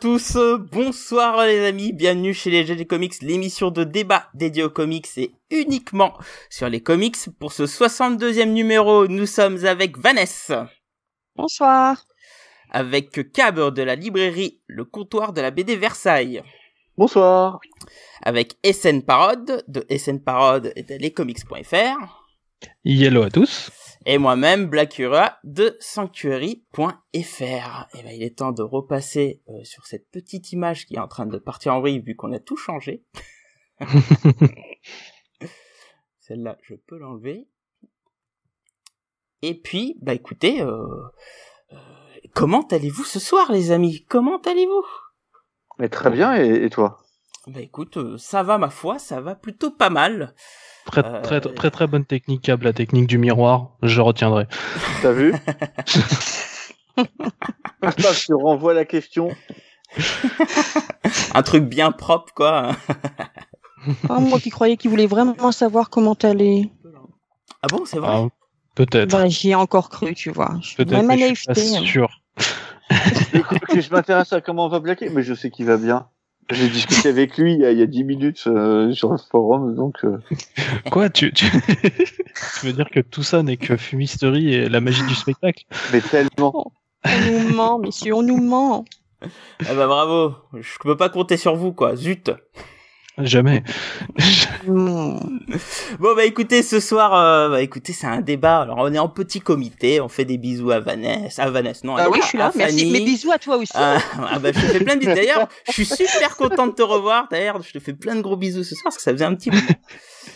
à tous, bonsoir les amis, bienvenue chez les GG Comics, l'émission de débat dédiée aux comics et uniquement sur les comics. Pour ce 62e numéro, nous sommes avec Vanessa. Bonsoir. Avec Cab de la librairie Le Comptoir de la BD Versailles. Bonsoir. Avec SN Parode de SN Parode et de lescomics.fr. Hello à tous et moi-même Blackura de Sanctuary.fr. Et ben il est temps de repasser euh, sur cette petite image qui est en train de partir en vrille vu qu'on a tout changé. Celle-là, je peux l'enlever. Et puis, bah écoutez, euh, euh, comment allez-vous ce soir, les amis? Comment allez-vous? Mais très bien, et, et toi? Bah écoute, ça va ma foi, ça va plutôt pas mal. Très, euh, très, très, très bonne technique, Cab, la technique du miroir. Je retiendrai. T'as vu Je renvoie la question. Un truc bien propre, quoi. Ah, moi qui croyais qu'il voulait vraiment savoir comment t'allais. Ah bon, c'est vrai ah, Peut-être. Bah, j'y ai encore cru, tu vois. Peut-être, mais je suis pas hein. sûr. je m'intéresse à comment on va bloquer, mais je sais qu'il va bien. J'ai discuté avec lui il y a, il 10 minutes euh, sur le forum, donc. Euh. Quoi, tu, tu... tu veux dire que tout ça n'est que fumisterie et la magie du spectacle? Mais tellement. On nous ment, messieurs, on nous ment. Ah bah bravo, je peux pas compter sur vous, quoi. Zut. Jamais. bon bah écoutez, ce soir, euh, bah écoutez, c'est un débat. Alors on est en petit comité, on fait des bisous à Vanessa, à Vanessa, non. Ah oui, je suis là. Merci. Mes bisous à toi aussi. Ah, ah, bah je te fais plein de bisous. D'ailleurs, je suis super content de te revoir. D'ailleurs, je te fais plein de gros bisous ce soir parce que ça faisait un petit moment.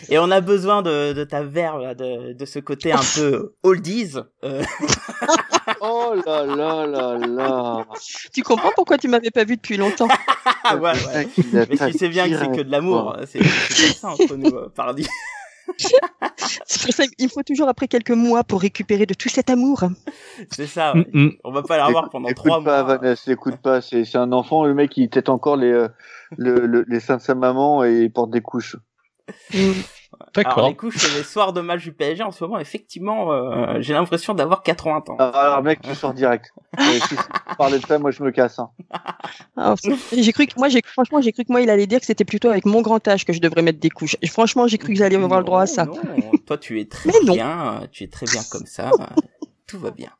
Et on a besoin de, de ta verve, de, de ce côté un peu oldies. Euh. oh là là là là. Tu comprends pourquoi tu m'avais pas vu depuis longtemps ouais, ouais. Mais tu sais bien que c'est que de l'amour. C'est ça entre nous, euh, pardi. c'est pour ça qu'il faut toujours après quelques mois pour récupérer de tout cet amour. C'est ça. Ouais. Mm, mm. On va pas l'avoir pendant trois mois. Écoute pas, Vanessa, écoute pas. C'est un enfant, le mec, il tête encore les, euh, le, les seins de sa maman et il porte des couches. Mm. D'accord. Alors, les couches, les soirs de match du PSG en ce moment, effectivement, euh, j'ai l'impression d'avoir 80 ans. Ah, alors, mec, tu sors direct. si tu parlais de ça, moi, je me casse. Hein. j'ai cru que moi, j'ai franchement, j'ai cru que moi, il allait dire que c'était plutôt avec mon grand âge que je devrais mettre des couches. Et franchement, j'ai cru que j'allais avoir le droit à ça. Non, toi, tu es très bien, tu es très bien comme ça. Tout va bien.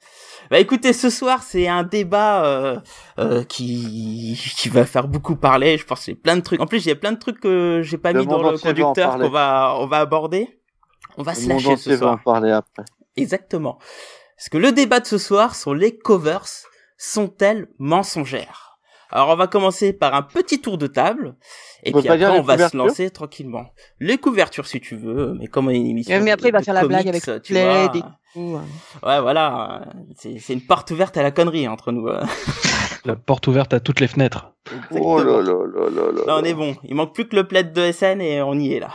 Bah écoutez, ce soir c'est un débat euh, euh, qui qui va faire beaucoup parler. Je pense y a plein de trucs. En plus, il y a plein de trucs que j'ai pas mis dans le conducteur qu'on va on va aborder. On va se lâcher ce soir. Va en parler après. Exactement. Parce que le débat de ce soir sur les covers sont-elles mensongères? Alors on va commencer par un petit tour de table et puis après on va se lancer tranquillement. Les couvertures si tu veux, mais comme une émission. Mais après il va faire la blague avec tu vois. Ouais, voilà, c'est une porte ouverte à la connerie entre nous. Hein. La porte ouverte à toutes les fenêtres. Oh là là là là là. Là, on est bon. Il manque plus que le plaid de SN et on y est là.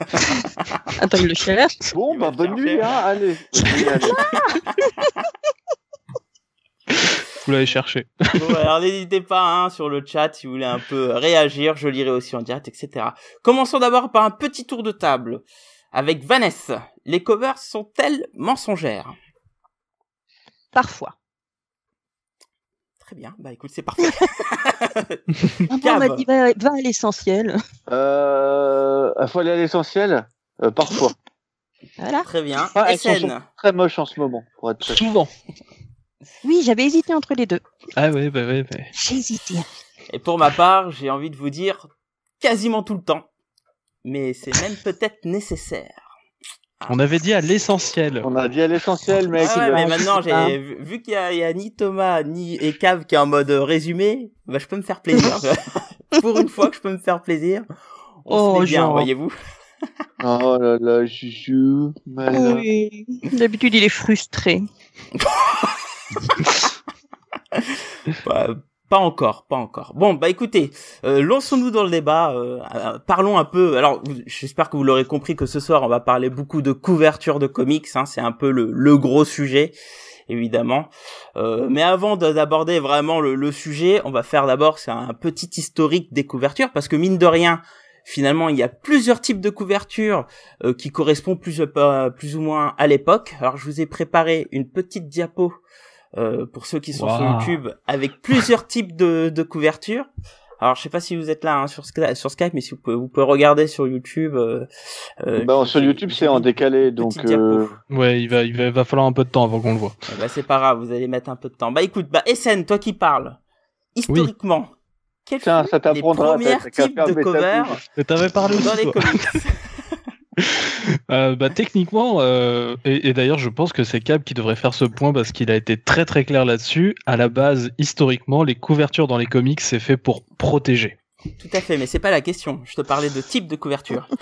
Attends, il le cherche. Bon, bah bonne nuit, hein. Allez. Vous l'avez cherché. bon, alors n'hésitez pas hein, sur le chat si vous voulez un peu réagir. Je lirai aussi en direct, etc. Commençons d'abord par un petit tour de table avec Vanessa. Les covers sont-elles mensongères? Parfois. Très bien, bah écoute, c'est parfait. on m'a dit va, à l'essentiel. Euh, faut aller à l'essentiel? Euh, Parfois. Voilà. Très bien. Ah, elles sont très moches en ce moment, pour être Souvent. Oui, j'avais hésité entre les deux. Ah oui, bah oui. Bah... J'ai hésité. Et pour ma part, j'ai envie de vous dire quasiment tout le temps mais c'est même peut-être nécessaire. Ah. On avait dit à l'essentiel. On a dit à l'essentiel, mec. Ah mais maintenant, j'ai vu, qu'il y, a ni Thomas ni et Cave qui est en mode résumé, bah, je peux me faire plaisir. Pour une fois que je peux me faire plaisir, on oh, se bien, voyez-vous. oh là là, chouchou. Oui. D'habitude, il est frustré. pas encore, pas encore. Bon, bah écoutez, euh, lançons-nous dans le débat. Euh, euh, parlons un peu. Alors, j'espère que vous l'aurez compris que ce soir, on va parler beaucoup de couverture de comics. Hein, c'est un peu le, le, gros sujet, évidemment. mais avant d'aborder vraiment le, le, sujet, on va faire d'abord c'est un petit historique des couvertures parce que mine de rien, finalement, il y a plusieurs types de couvertures qui correspondent plus plus ou moins à l'époque. Alors, je vous ai préparé une petite diapo euh, pour ceux qui sont sur. YouTube, avec plusieurs types de, de couvertures. Alors, je sais pas si vous êtes là hein, sur, Skype, sur Skype, mais si vous pouvez, vous pouvez regarder sur YouTube. Euh, euh, Bah, sur YouTube, c'est en décalé, donc. euh, Ouais, il va, il va, va falloir un peu de temps avant qu'on le voit. Eh bah, c'est pas grave, vous allez mettre un peu de temps. Bah écoute, bah SN, toi qui parles, historiquement, quels Tiens, furent ça les premiers types de covers t'avais parlé aussi, dans les toi. comics Euh, bah, techniquement, euh, et, et d'ailleurs, je pense que c'est Cap qui devrait faire ce point parce qu'il a été très très clair là-dessus. À la base, historiquement, les couvertures dans les comics, c'est fait pour protéger. Tout à fait, mais c'est pas la question. Je te parlais de type de couverture.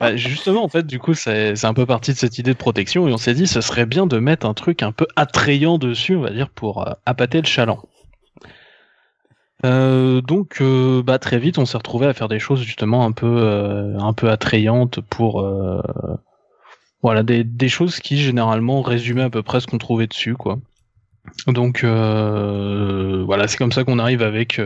Bah, justement, en fait, du coup, c'est c'est un peu parti de cette idée de protection et on s'est dit, ce serait bien de mettre un truc un peu attrayant dessus, on va dire, pour euh, appâter le chaland. Euh, donc, euh, bah, très vite, on s'est retrouvé à faire des choses justement un peu, euh, un peu attrayantes pour, euh, voilà, des, des choses qui généralement résumaient à peu près ce qu'on trouvait dessus, quoi. Donc, voilà, c'est comme ça qu'on arrive avec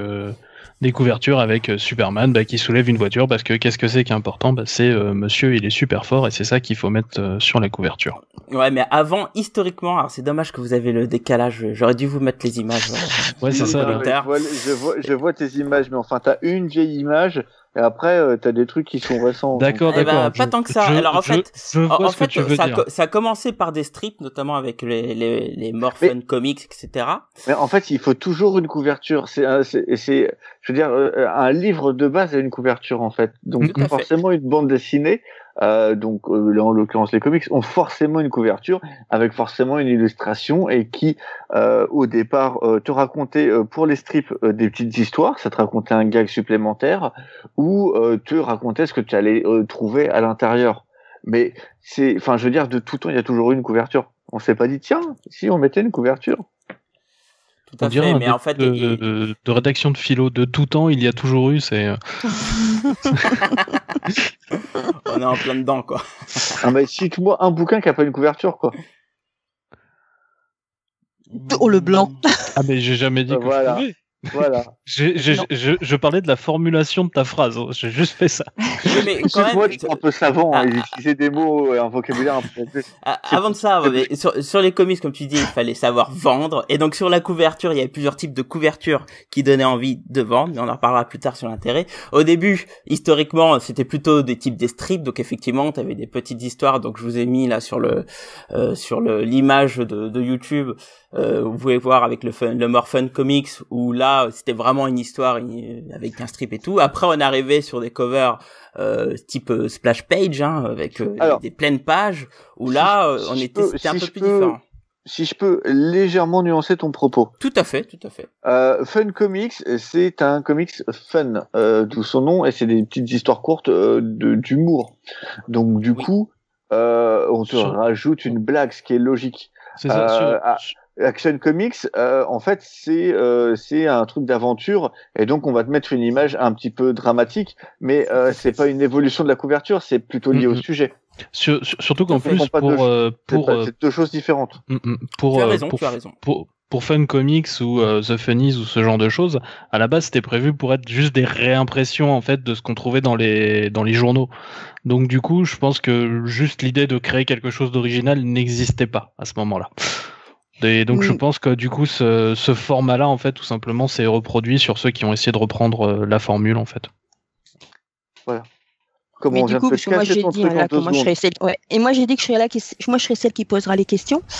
des couvertures avec euh, Superman bah, qui soulève une voiture parce que qu'est-ce que c'est qui est important? Bah, C'est euh, monsieur, il est super fort et c'est ça qu'il faut mettre euh, sur la couverture. Ouais, mais avant, historiquement, alors c'est dommage que vous avez le décalage. J'aurais dû vous mettre les images. Ouais, c'est ça. Je vois, je, vois, je vois tes images, mais enfin, t'as une vieille image, et après, euh, t'as des trucs qui sont récents. D'accord, Eh ben, d'accord. pas Je- tant que ça. je- Alors, en je- fait, En, fait, ça, a ça commencé par des strips, notamment avec les, les, les Morphin Comics, etc. Mais en fait, il faut toujours une couverture. C'est, c'est, c'est, je veux dire, euh, un livre de base a une couverture en fait. Donc fait. forcément une bande dessinée. Euh, donc euh, en l'occurrence les comics ont forcément une couverture avec forcément une illustration et qui euh, au départ euh, te racontait pour les strips des petites histoires, ça te racontait un gag supplémentaire ou te racontait ce que tu allais trouver à l'intérieur. Mais c'est, enfin, je veux dire, de tout temps, il y a toujours eu une couverture. On s'est pas dit tiens, si on mettait une couverture. Tout On à fait, un mais en fait, de, il- de- de rédaction de philo de tout temps, il y a toujours eu. C'est euh, on est en plein dedans, quoi. Ah mais cite-moi un bouquin qui a pas une couverture quoi. Oh, le blanc. ah mais j'ai jamais dit Euh, que voilà. je pouvais. Voilà. J'ai- Non. je, je parlais de la formulation de ta phrase. hein. J'ai juste fait ça. Oui, mais quand Moi, même, je suis un peu savant, hein, Ah. et j'utilisais des mots et un vocabulaire un peu plus. Ah, Avant de ça, mais sur, sur les comics, comme tu dis, il fallait savoir vendre. Et donc sur la couverture, il y avait plusieurs types de couvertures qui donnaient envie de vendre. Mais on en reparlera plus tard sur l'intérêt. Au début, historiquement, c'était plutôt des types des strips. Donc effectivement, tu avais des petites histoires. Donc je vous ai mis là sur le euh, sur le l'image de, de YouTube. Euh, vous pouvez voir avec le fun, le More Fun Comics où là c'était vraiment une histoire avec un strip et tout. Après on est arrivé sur des covers euh, type euh, splash page hein, avec euh, Alors, des pleines pages où là si on était peux- c'était un si peu plus peux- différent. Si je peux légèrement nuancer ton propos. Tout à fait, tout à fait. Euh, fun Comics, c'est un comics fun, euh, d'où son nom, et c'est des petites histoires courtes euh, de- d'humour. Donc du Oui. coup, euh, on te rajoute une blague, ce qui est logique. C'est ça. Sur-. Action Comics, euh, en fait, c'est euh, c'est un truc d'aventure, et donc on va te mettre une image un petit peu dramatique, mais euh, c'est pas une évolution de la couverture, c'est plutôt lié au sujet. sur- sur- surtout qu'en plus, pour, de- euh, C'est pour, pas- euh, c'est deux choses différentes. pour, tu as raison, pour tu as raison. pour, pour Fun Comics ou euh, The Funnies ou ce genre de choses, à la base c'était prévu pour être juste des réimpressions en fait de ce qu'on trouvait dans les dans les journaux. Donc du coup, je pense que juste l'idée de créer quelque chose d'original n'existait pas à ce moment-là. Et donc je pense que du coup ce, ce format-là en fait tout simplement c'est reproduit sur ceux qui ont essayé de reprendre euh, la formule en fait. Comme Mais on du coup, moi j'ai dit hein, là, moi je serais celle. Ouais. Et moi j'ai dit que je serais là, qui... moi je serais celle qui posera les questions.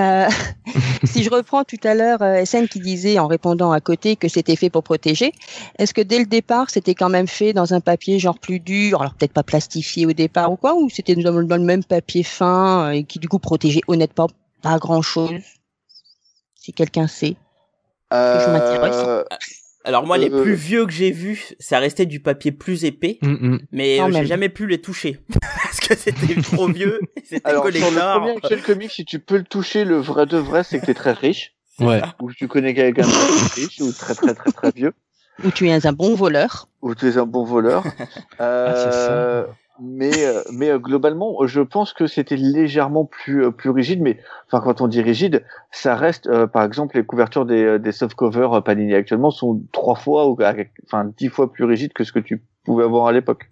Euh, si je reprends tout à l'heure euh, SN qui disait en répondant à côté que c'était fait pour protéger, est-ce que dès le départ c'était quand même fait dans un papier genre plus dur, alors peut-être pas plastifié au départ ou quoi, ou c'était dans, dans le même papier fin euh, et qui du coup protégeait honnêtement pas grand chose Si quelqu'un sait. je m'intéresse. Euh, Alors moi, les Euh, plus vieux que j'ai vus, ça restait du papier plus épais, Mm, mm. mais euh, j'ai jamais pu les toucher parce que c'était trop vieux. C'était Alors, sur le premier Action Comics, si tu peux le toucher, le vrai de vrai, c'est que t'es très riche, Ouais. ou que tu connais quelqu'un de très riche, ou très très très très vieux, Ou tu es un bon voleur. ou tu es un bon voleur. Euh, Ah. Mais euh, mais euh, globalement, je pense que c'était légèrement plus euh, plus rigide. Mais enfin, quand on dit rigide, ça reste, euh, par exemple, les couvertures des euh, des soft covers Panini actuellement sont trois fois ou enfin dix fois plus rigides que ce que tu pouvais avoir à l'époque.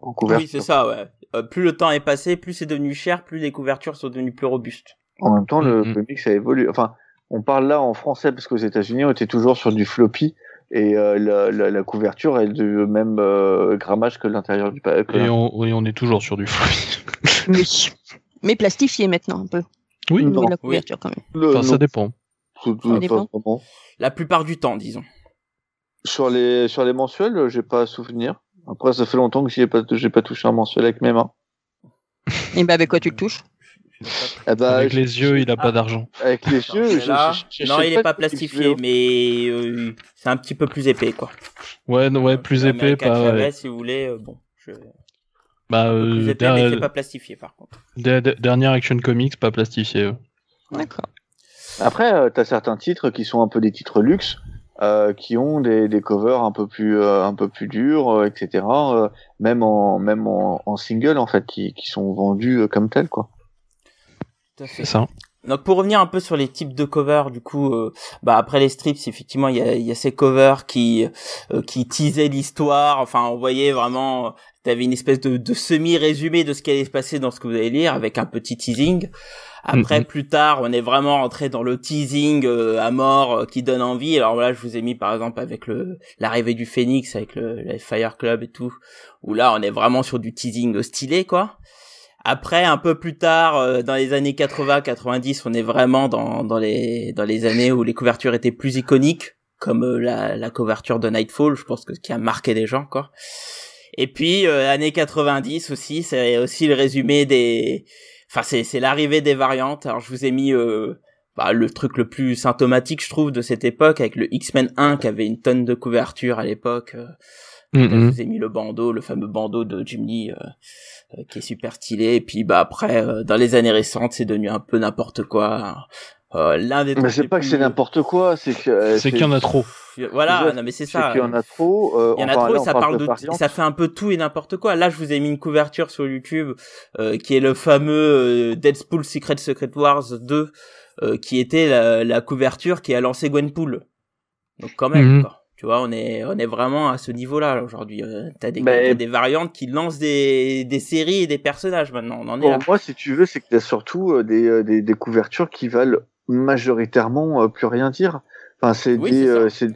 en couverture. Oui, c'est ça, ouais. Euh, plus le temps est passé, plus c'est devenu cher, plus les couvertures sont devenues plus robustes. En même temps, le comics a évolué. Enfin, on parle là en français parce qu'aux États-Unis, on était toujours sur du floppy et euh, la, la, la couverture est du même euh, grammage que l'intérieur du pa- que Et on, oui, on est toujours sur du. Oui. Mais plastifié maintenant un peu. Oui, de la Oui. couverture quand même. le- enfin, non, ça dépend. tout- tout- Ça dépend. La plupart du temps, disons. Sur les sur les mensuels, j'ai pas à souvenir. Après, ça fait longtemps que j'y ai pas j'ai pas touché un mensuel avec mes mains. Et ben avec quoi tu le touches? Eh ben, Avec je- les yeux, il a Ah. pas d'argent. avec les Non, yeux, mais je- là, je- je- non, il est pas plastifié, mais euh, c'est un petit peu plus épais, quoi. Ouais, non, ouais, plus épais, American pas. Ouais. si vous voulez, euh, bon. Je... Bah, euh, plus épais, mais c'est pas plastifié, par contre. der- der- dernière Action Comics, pas plastifié. D'accord. Après, euh, t'as certains titres qui sont un peu des titres luxe, euh, qui ont des, des covers un peu plus euh, un peu plus durs, euh, etc. euh, même en même en, en single en fait, qui, qui sont vendus euh, comme tels quoi. Tout à fait. C'est ça. Donc pour revenir un peu sur les types de covers, du coup, euh, bah après les strips, effectivement, il y a, il y a ces covers qui euh, qui teasaient l'histoire. Enfin, on voyait vraiment, t'avais une espèce de, de semi résumé de ce qui allait se passer dans ce que vous allez lire avec un petit teasing. Après, Mhm. plus tard, on est vraiment rentré dans le teasing euh, à mort euh, qui donne envie. Alors là, je vous ai mis par exemple avec le l'arrivée du Phoenix, avec le, le Fire Club et tout, où là, on est vraiment sur du teasing stylé, quoi. Après, un peu plus tard, euh, dans les années 80-90, on est vraiment dans, dans les dans les années où les couvertures étaient plus iconiques, comme euh, la, la couverture de Nightfall, je pense que ce qui a marqué les gens, quoi. Et puis euh, années 90 aussi, c'est aussi le résumé des, enfin c'est c'est l'arrivée des variantes. Alors je vous ai mis euh, bah, le truc le plus symptomatique, je trouve, de cette époque, avec le X-Men 1 qui avait une tonne de couverture à l'époque. euh, je Mhm. vous ai mis le bandeau, le fameux bandeau de Jim Lee, euh, euh, qui est super stylé. Et puis bah après, euh, dans les années récentes, c'est devenu un peu n'importe quoi. Euh, L'un des Mais c'est pas que c'est n'importe quoi, c'est que euh, C'est qu'il y en a trop. Voilà, Déjà, non mais c'est c'est ça. qu'il y en a trop. euh, Il y en a trop, là, ça parle de, ça fait un peu tout et n'importe quoi. Là, je vous ai mis une couverture sur YouTube euh, qui est le fameux euh, Deadpool Secret Secret Wars 2, euh, qui était la, la couverture qui a lancé Gwenpool. Donc quand même, Mhm. quoi. Tu vois, on est on est vraiment à ce niveau-là là, aujourd'hui. Euh, T'as des, Mais- t'as des variantes qui lancent des des séries et des personnages maintenant. On en est Pour là. moi, si tu veux, c'est que t'as surtout euh, des, euh, des, des couvertures qui valent majoritairement euh, plus rien dire. Enfin, c'est Oui, des, euh, c'est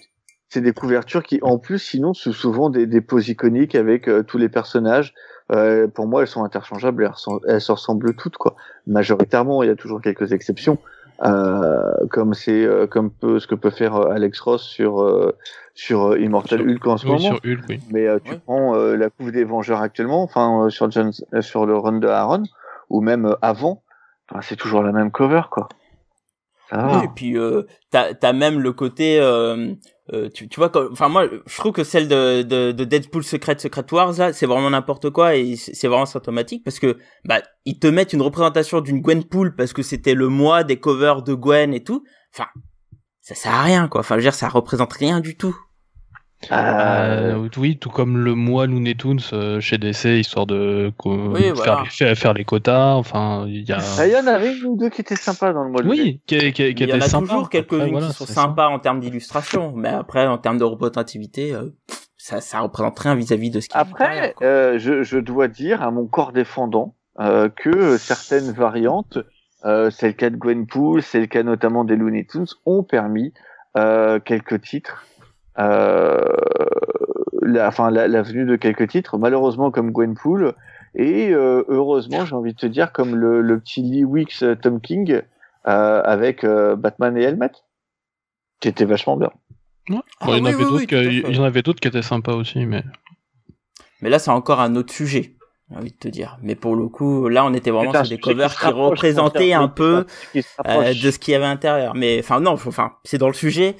c'est des couvertures qui, en plus, sinon, sont souvent des, des poses iconiques avec euh, tous les personnages. Euh, pour moi, elles sont interchangeables, elles, se ressemblent toutes, quoi. Majoritairement, il y a toujours quelques exceptions, comme c'est euh, comme peut, ce que peut faire euh, Alex Ross sur euh, sur euh, Immortal Sur- Hulk en ce Oui, moment. sur Hulk, oui. Mais euh, tu Ouais. prends euh, la couve des Vengeurs actuellement, enfin euh, sur John, euh, sur le run de Aaron, ou même euh, avant, enfin, c'est toujours la même cover quoi. Ça va. Oui, et puis euh, t'as t'as même le côté euh, euh, tu, tu vois enfin moi je trouve que celle de, de, de Deadpool Secret Secret Wars là c'est vraiment n'importe quoi et c'est c'est vraiment symptomatique parce que bah ils te mettent une représentation d'une Gwenpool parce que c'était le mois des covers de Gwen et tout. Enfin ça sert à rien quoi. Enfin je veux dire ça représente rien du tout Euh, Euh, oui, tout comme le mois Looney Tunes euh, chez DC, histoire de Oui, faire, voilà. les, faire, faire les quotas. Enfin, il y a. ah, il y en avait une ou deux qui étaient sympas dans le mois. Oui, qui, qui, qui il y en a sympa. toujours quelques-unes voilà, qui sont ça. sympas en termes d'illustration mais après en termes de représentativité euh, ça ça représente rien vis-à-vis de ce qui est Après, derrière, quoi. euh, je, je dois dire à mon corps défendant euh, que certaines variantes, euh, c'est le cas de Gwenpool, c'est le cas notamment des Looney Tunes, ont permis euh, quelques titres. Euh, la, enfin, la, la venue de quelques titres, malheureusement comme Gwenpool, et euh, heureusement, j'ai envie de te dire, comme le, le petit Lee Wicks euh, Tom King euh, avec euh, Batman et Helmet, qui était vachement bien. Ouais. Ah Bon, il y en oui, avait oui, oui, que- il y en avait d'autres qui étaient sympas aussi, mais. Mais là, c'est encore un autre sujet, j'ai envie de te dire. Mais pour le coup, là, on était vraiment sur des covers qui représentaient un peu euh, de ce qu'il y avait à l'intérieur. Mais enfin, non, enfin, c'est dans le sujet,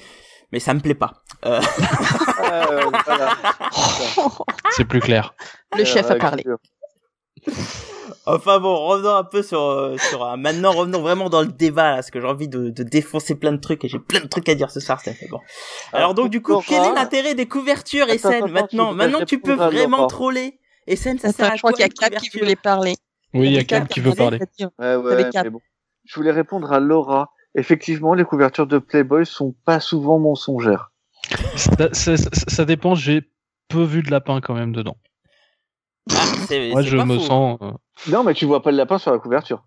mais ça me plaît pas. Euh, Euh, voilà. C'est plus clair. Le chef a parlé. enfin bon, revenons un peu sur sur euh, maintenant, revenons vraiment dans le débat là, parce que j'ai envie de, de défoncer plein de trucs et j'ai plein de trucs à dire ce soir. Ça fait bon. Alors donc du coup, quel est l'intérêt des couvertures, attends, Maintenant, maintenant tu peux vraiment troller. Essen, ça sert Attends, à je crois qu'il y a Cap qui voulait parler. Oui, il y a Cam qui veut parler. Ouais, ouais, Avec Cap. mais bon. Je voulais répondre à Laura. Effectivement, les couvertures de Playboy sont pas souvent mensongères. Ça, ça- ça- dépend, j'ai peu vu de lapin quand même dedans. Ah, Moi, je pas me sens. euh, Non, mais tu vois pas le lapin sur la couverture.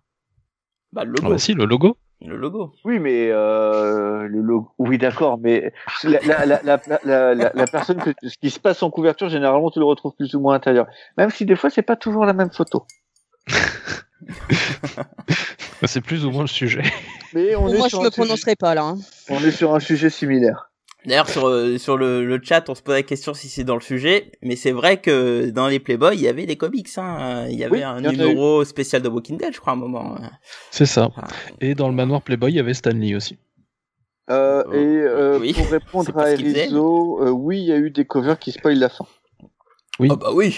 Bah, le Ah logo. bah si, le logo. Le logo. Oui, mais euh, le logo. Oui, d'accord, mais la, la, la, la, la, la, la personne que ce qui se passe en couverture, généralement, tu le retrouves plus ou moins à l'intérieur. Même si des fois, c'est pas toujours la même photo. C'est plus ou moins le sujet. Mais on est Moi, je sur me un sujet- prononcerai pas là. hein. On est sur un sujet similaire. D'ailleurs, sur, euh, sur le, le chat, on se pose la question si c'est dans le sujet, mais c'est vrai que dans les Playboy, il y avait des comics. Hein. Il y avait Oui, un y numéro spécial de Walking Dead, je crois, à un moment. C'est ça. Ah. Et dans le manoir Playboy, il y avait Stanley aussi. Euh, Oh, et euh, oui. pour répondre à. Erizo, euh, oui, il y a eu des covers qui spoilent la fin. Oui. Oh bah oui.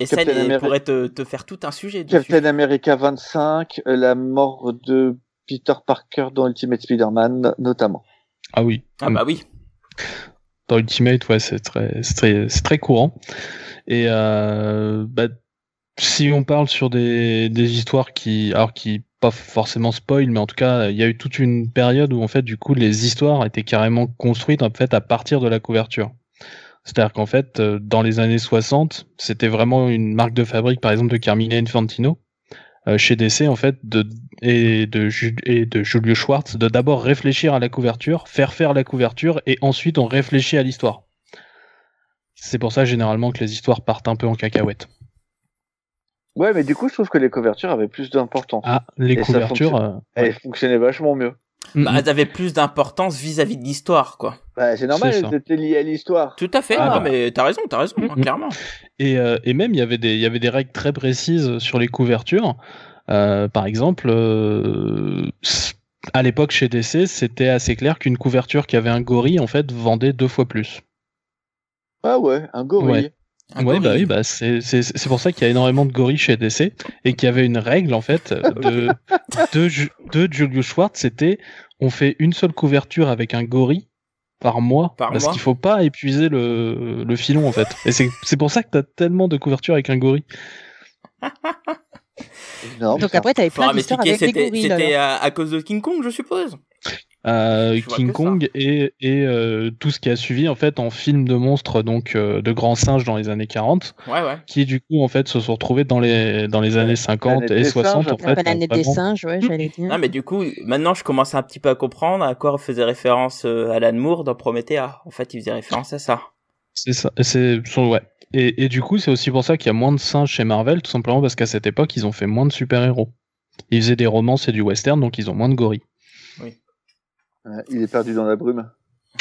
Et ça, Captain il America. pourrait te, te faire tout un sujet dessus. Captain America 25, euh, la mort de Peter Parker dans Ultimate Spider-Man, notamment. Ah oui. Ah bah oui. Dans Ultimate, ouais, c'est très, c'est très, c'est très courant. Et euh, bah, si on parle sur des, des histoires qui, alors qui pas forcément spoil, mais en tout cas, il y a eu toute une période où en fait, du coup, les histoires étaient carrément construites en fait à partir de la couverture. C'est-à-dire qu'en fait, euh, dans les années 60, c'était vraiment une marque de fabrique, par exemple, de Carmine Infantino, euh, chez DC, en fait, de, et, de, et de Julio Schwartz, de d'abord réfléchir à la couverture, faire faire la couverture, et ensuite on réfléchit à l'histoire. C'est pour ça, généralement, que les histoires partent un peu en cacahuète. Ouais, mais du coup, je trouve que les couvertures avaient plus d'importance. Ah, les Et couvertures... euh, Elles fonctionnaient vachement mieux. Bah, elles avaient plus d'importance vis-à-vis de l'histoire, quoi. Bah, c'est normal, étaient liées à l'histoire. Tout à fait. Ah non, bah. mais t'as raison, t'as raison, hein, Mhm. clairement. Et, euh, et même, il y avait des, il y avait des règles très précises sur les couvertures. Euh, par exemple, euh, à l'époque chez DC, c'était assez clair qu'une couverture qui avait un gorille, en fait, vendait deux fois plus. Ah ouais, un gorille. Ouais. Un ouais, bah oui, bah c'est c'est- c'est pour ça qu'il y a énormément de gorilles chez DC et qu'il y avait une règle en fait de de, de Julius Schwartz, c'était on fait une seule couverture avec un gorille par mois Par parce qu'il faut pas épuiser le, le filon en fait. Et c'est c'est pour ça que t'as tellement de couvertures avec un gorille. Donc ça- après, t'avais plein d'histoires avec des c'était gorilles. c'était à cause de King Kong, je suppose. Euh, King. Kong et, et euh, tout ce qui a suivi en fait en film de monstres donc euh, de grands singes dans les années 40 Ouais, ouais. qui du coup en fait se sont retrouvés dans les dans les années 50 Planète et des 60 singes, en fait La planète des vraiment- singes, ouais, j'allais dire. Non, mais du coup, maintenant, je commence un petit peu à comprendre à quoi faisait référence Alan Moore dans Promethea. En fait, il faisait référence à ça. C'est ça, c'est son- ouais. Et, et du coup, c'est aussi pour ça qu'il y a moins de singes chez Marvel, tout simplement parce qu'à cette époque, ils ont fait moins de super-héros. Ils faisaient des romances et du western, donc ils ont moins de gorilles. Ouais, il est perdu dans la brume.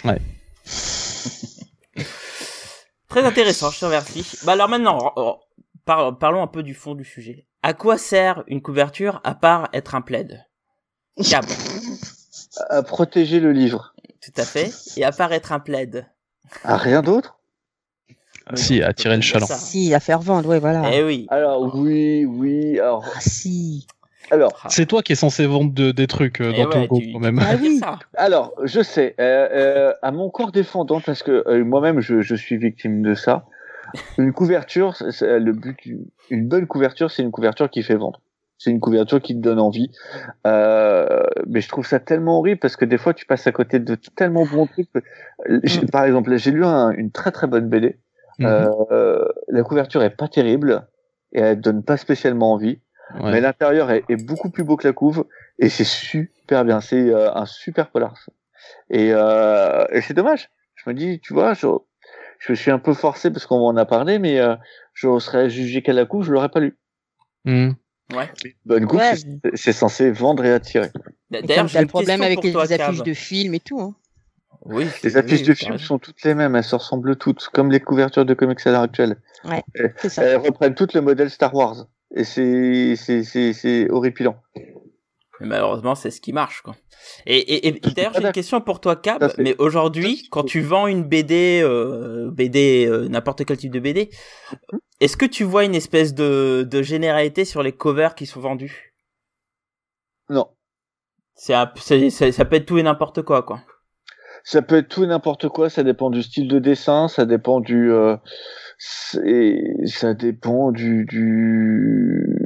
Très intéressant, je te remercie. Bah alors maintenant, par- parlons un peu du fond du sujet. À quoi sert une couverture à part être un plaid? Cab, À protéger le livre. tout à fait. Et à part être un plaid? À rien d'autre? Oui, si, à tirer le chaland. Si, à faire vendre, ouais, voilà. Eh oui. Alors oui, oui. Alors, Ah si. Alors, Ah. C'est toi qui es censé vendre de- des trucs euh, Eh dans ton groupe, tu- quand même. Ah oui. alors, je sais. euh, euh, à mon corps défendant, parce que euh, moi-même, je, je suis victime de ça. Une couverture, le but. Une bonne couverture, c'est une couverture qui fait vendre. C'est une couverture qui te donne envie. Euh, mais je trouve ça tellement horrible parce que des fois, tu passes à côté de tellement bons trucs. J'ai- Par exemple, j'ai lu un- une très très bonne BD. Mhm. Euh, la couverture est pas terrible et elle donne pas spécialement envie. Ouais. Mais l'intérieur est, est beaucoup plus beau que la couve et c'est super bien. C'est euh, un super polar. ça. Et, euh, et c'est dommage. Je me dis, tu vois, je, je suis un peu forcé parce qu'on en a parlé, mais euh, je serais jugé qu'à la couve, je l'aurais pas lu. Mhm. Ouais. Bonne couve, Ouais. c'est- censé vendre et attirer. D'ailleurs, j'ai le problème avec les toi, affiches de films et tout. Hein. Oui, Les affiches oui, de films sont toutes les mêmes, elles se ressemblent toutes, comme les couvertures de comics à l'heure actuelle. C'est ça. Elles reprennent toutes le modèle Star Wars. Et c'est horripilant. Mais malheureusement, c'est ce qui marche, quoi. Et, et, et d'ailleurs, j'ai une question pour toi, Cab. Mais aujourd'hui, quand tu vends une BD, euh, BD, euh, n'importe quel type de BD, est-ce que tu vois une espèce de, de généralité sur les covers qui sont vendus? Non. C'est, ça peut être tout et n'importe quoi, quoi. Ça peut être tout et n'importe quoi, ça dépend du style de dessin, ça dépend du, euh, ça dépend du, du,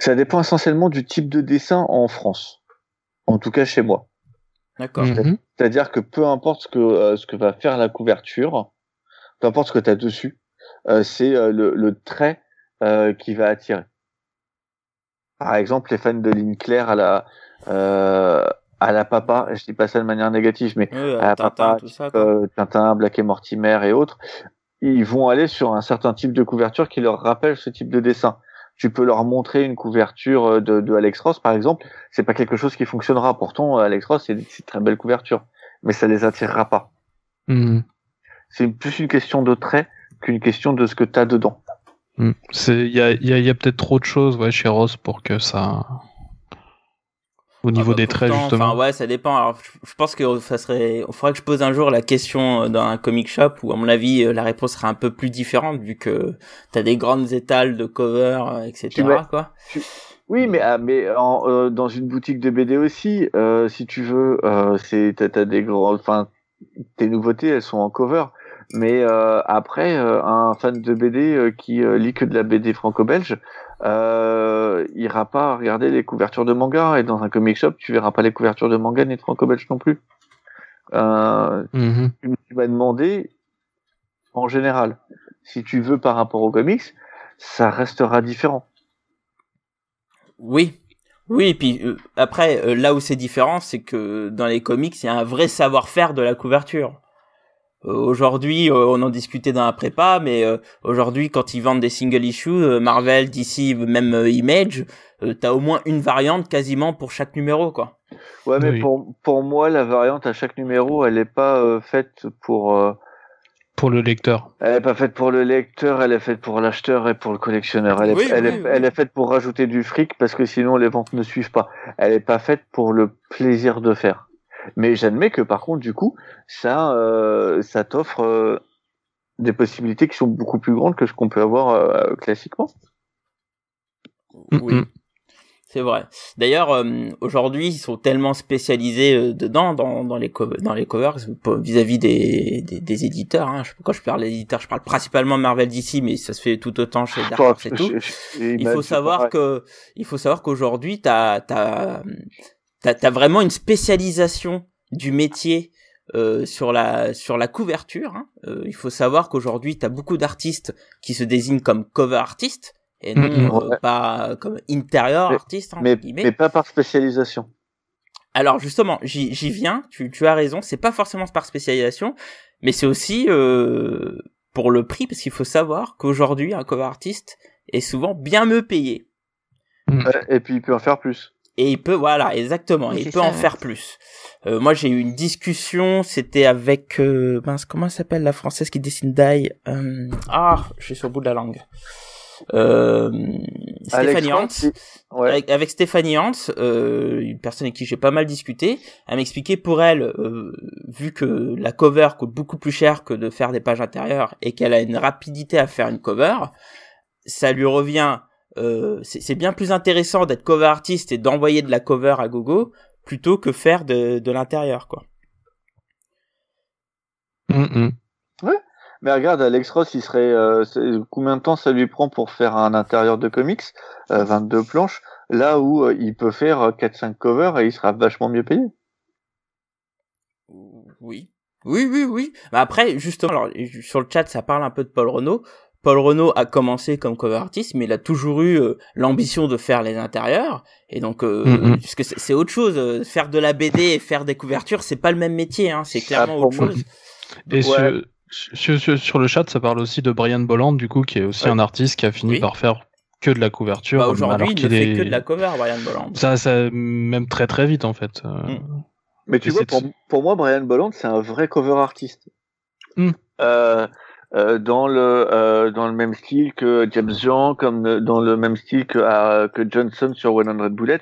ça dépend essentiellement du type de dessin en France. En tout cas chez moi. D'accord. Mhm. C'est-à-dire que peu importe ce que, euh, ce que va faire la couverture, peu importe ce que tu as dessus, c'est le, le, trait qui va attirer. Par exemple, les fans de ligne claire à la à la papa, je dis pas ça de manière négative, mais à la papa, Tintin, Black et Mortimer et autres, ils vont aller sur un certain type de couverture qui leur rappelle ce type de dessin. Tu peux leur montrer une couverture de, de Alex Ross, par exemple, c'est pas quelque chose qui fonctionnera. Pourtant, Alex Ross, c'est une très belle couverture, mais ça les attirera pas. Hmm. C'est plus une question de trait qu'une question de ce que tu as dedans. Hmm. Il y a, y a, y a peut-être trop de choses ouais, chez Ross pour que ça au niveau ah bah des traits justement. enfin ouais ça dépend. Alors je pense que ça serait il faudrait que je pose un jour la question euh, dans un comic shop où à mon avis euh, la réponse sera un peu plus différente vu que t'as des grandes étals de cover euh, etc quoi. oui mais ah, mais en, dans une boutique de BD aussi si tu veux c'est t'as, des grands enfin tes nouveautés elles sont en cover. Mais après un fan de BD qui lit que de la BD franco-belge euh, ira pas regarder les couvertures de manga et dans un comic shop tu verras pas les couvertures de manga ni de franco-belge non plus. Euh, mhm. Tu, m'as demandé en général si tu veux par rapport aux comics, ça restera différent. Oui, oui, et puis euh, après, euh, là où c'est différent, c'est que dans les comics, il y a un vrai savoir-faire de la couverture. Euh, aujourd'hui, euh, on en discutait dans la prépa, mais euh, aujourd'hui, quand ils vendent des single issues, Marvel, DC, même Image, t'as au moins une variante quasiment pour chaque numéro, quoi. Ouais, mais pour, pour moi, la variante à chaque numéro, elle est pas faite pour pour le lecteur. Elle est pas faite pour le lecteur, elle est faite pour l'acheteur et pour le collectionneur. Elle est, elle, est, elle est faite pour rajouter du fric parce que sinon les ventes ne suivent pas. Elle est pas faite pour le plaisir de faire. Mais j'admets que par contre, du coup, ça, euh, ça t'offre euh, des possibilités qui sont beaucoup plus grandes que ce qu'on peut avoir euh, classiquement. Oui. C'est vrai. D'ailleurs, aujourd'hui, ils sont tellement spécialisés dedans, dans, dans, les dans les covers, vis-à-vis des, des, des, éditeurs. Hein. Quand je parle d'éditeurs, je parle principalement Marvel d'ici, mais ça se fait tout autant chez Dark et tout. il faut savoir que, il faut savoir qu'aujourd'hui, t'as, t'as, t'as as vraiment une spécialisation du métier euh, sur la sur la couverture. Hein. Euh, il faut savoir qu'aujourd'hui, tu as beaucoup d'artistes qui se désignent comme cover artist et non mm, mm. Euh, pas comme intérieur artiste. Mais, mais, pas par spécialisation. Alors justement, j'y viens. Tu, tu as raison. C'est pas forcément par spécialisation, mais c'est aussi pour le prix parce qu'il faut savoir qu'aujourd'hui, un cover artiste est souvent bien mieux payé. et puis il peut en faire plus et il peut voilà exactement il peut en faire plus. Euh, moi j'ai eu une discussion c'était avec euh, mince comment s'appelle la française qui dessine Die euh, ah je suis sur le bout de la langue. Euh, Stéphanie Hans ouais. avec, avec, Stéphanie Hans euh, une personne avec qui j'ai pas mal discuté elle m'expliquait pour elle euh, vu que la cover coûte beaucoup plus cher que de faire des pages intérieures et qu'elle a une rapidité à faire une cover ça lui revient euh, c'est bien plus intéressant d'être cover artiste et d'envoyer de la cover à gogo plutôt que faire de, de l'intérieur, quoi. Mm Ouais. Mais regarde, Alex Ross, il serait euh, combien de temps ça lui prend pour faire un intérieur de comics, 22 euh, planches, là où il peut faire 4-5 covers et il sera vachement mieux payé. Oui. Oui, oui, oui. Mais après, justement, alors, sur le chat, ça parle un peu de Paul Renault. Paul Renault a commencé comme cover artiste, mais il a toujours eu euh, l'ambition de faire les intérieurs. Et donc, euh, mm que c'est autre chose. Euh, faire de la BD et faire des couvertures, c'est pas le même métier. Hein, c'est clairement autre chose. Et sur, le chat, ça parle aussi de Brian Bolland, du coup, qui est aussi un artiste qui a fini par faire que de la couverture. Bah, Aujourd'hui, il ne fait que de la cover, Brian Bolland. Ça, ça, même très très vite en fait. Mm. Mais tu vois, pour, moi, Brian Bolland, c'est un vrai cover artiste. Mm. Euh, euh, dans le euh, dans le même style que James Jean, comme dans le même style que euh, que Johnson sur 100 Bullets.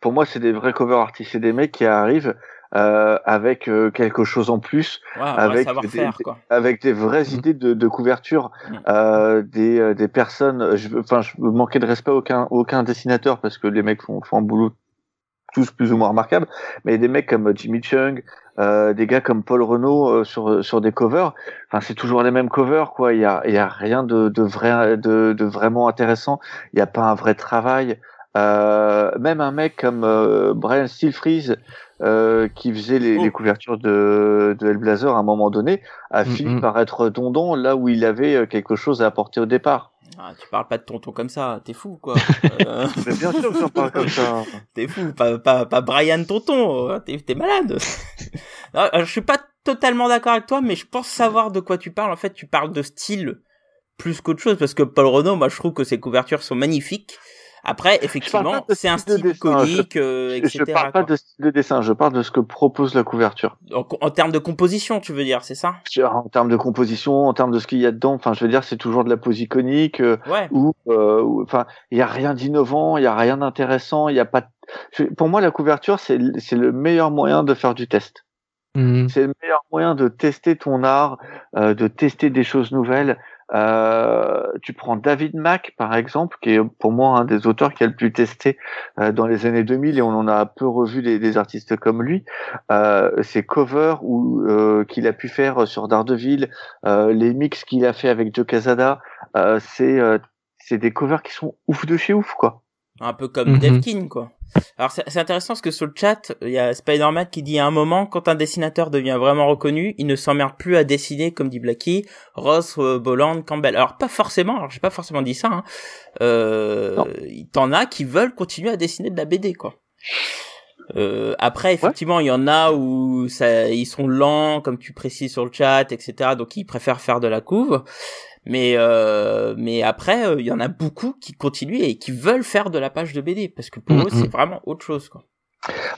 Pour moi, c'est des vrais cover artistes, c'est des mecs qui arrivent euh, avec quelque chose en plus, avec des, avec des vraies mm. idées de, de couverture, mm. des des personnes. Je, enfin, je manquais de respect à aucun aucun dessinateur parce que les mecs font font un boulot tous plus ou moins remarquables, mais des mecs comme Jimmy Chung, euh, des gars comme Paul Renault euh, sur sur des covers. Enfin, c'est toujours les mêmes covers, quoi. Il y a il y a rien de de vrai de, de vraiment intéressant. Il n'y a pas un vrai travail. Euh, même un mec comme euh, Brian Steelfreeze, euh, qui faisait les, Oh. les couvertures de, de Hellblazer à un moment donné, a Mhm. fini par être redondant là où il avait euh, quelque chose à apporter au départ. Ah, tu parles pas de tonton comme ça, t'es fou quoi. Euh, Mais bien sûr que j'en parle comme ça. t'es fou, pas, pas, pas Brian tonton, euh, t'es, t'es malade. Non, je suis pas totalement d'accord avec toi, mais je pense savoir de quoi tu parles. En fait, tu parles de style plus qu'autre chose, parce que Paul Renault, moi je trouve que ses couvertures sont magnifiques. Après, effectivement, c'est un style de dessin, iconique, euh, Je, etc. je parle pas quoi. de style de dessin, je parle de ce que propose la couverture. En, en termes de composition, tu veux dire, c'est ça? En termes de composition, en termes de ce qu'il y a dedans, enfin, je veux dire, c'est toujours de la pose iconique. euh, Ouais. où, euh, enfin, il y a rien d'innovant, il y a rien d'intéressant, il y a pas. de- je- Pour moi, la couverture, c'est le- c'est le meilleur moyen de faire du test. Mhm. C'est le meilleur moyen de tester ton art, euh, de tester des choses nouvelles. Euh, tu prends David Mack, par exemple, qui est pour moi un des auteurs qui a le plus testé euh, dans les années 2000 et on en a peu revu des, des artistes comme lui. Euh, ses covers ou euh, qu'il a pu faire sur Daredevil, euh, les mix qu'il a fait avec Joe Quesada, euh, c'est euh, c'est des covers qui sont ouf de chez ouf, quoi. Un peu comme Mhm. Devkin, quoi. Alors c'est intéressant parce que sur le chat, il y a Spider-Man qui dit à un moment, quand un dessinateur devient vraiment reconnu, il ne s'emmerde plus à dessiner, comme dit Blackie, Ross, euh, Bolland, Campbell. Alors pas forcément, alors j'ai pas forcément dit ça, hein. Euh, il t'en a qui veulent continuer à dessiner de la BD, quoi. Euh, après, effectivement, il y en a où ça, ils sont lents, comme tu précises sur le chat, etc. Donc ils préfèrent faire de la couve. Mais euh, mais après, euh, il y en a beaucoup qui continuent et qui veulent faire de la page de BD parce que pour Mm, eux, c'est mm. vraiment autre chose, quoi.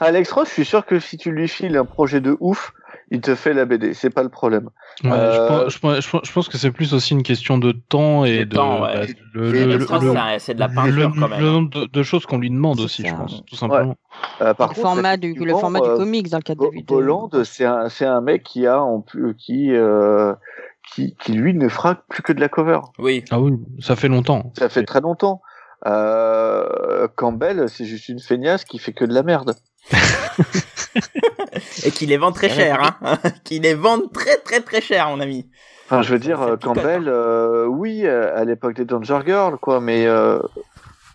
Alex Ross, je suis sûr que si tu lui files un projet de ouf, il te fait la BD, c'est pas le problème. Ouais, Euh, je, pense, je pense- je pense- je pense que c'est plus aussi une question de temps et De de, temps, ouais. bah, le, le- le le- le- c'est- de la le- peinture quand le même. nombre de, de choses qu'on lui demande aussi, je pense, tout simplement. Euh, par le, contre, format du, le format du euh, comics dans le cadre Bo- de Bolland, c'est un, c'est un mec qui a en plus, qui, euh, qui, qui lui ne fera plus que de la cover. Oui. Ah oui, ça fait longtemps. Ça fait très longtemps. Euh, Campbell, c'est juste une feignasse qui fait que de la merde. Et qui les vend très cher, hein. qui les vendent très très très cher, mon ami. Enfin, je veux dire, euh, Campbell, euh, oui, à l'époque des Danger Girl, quoi, mais euh,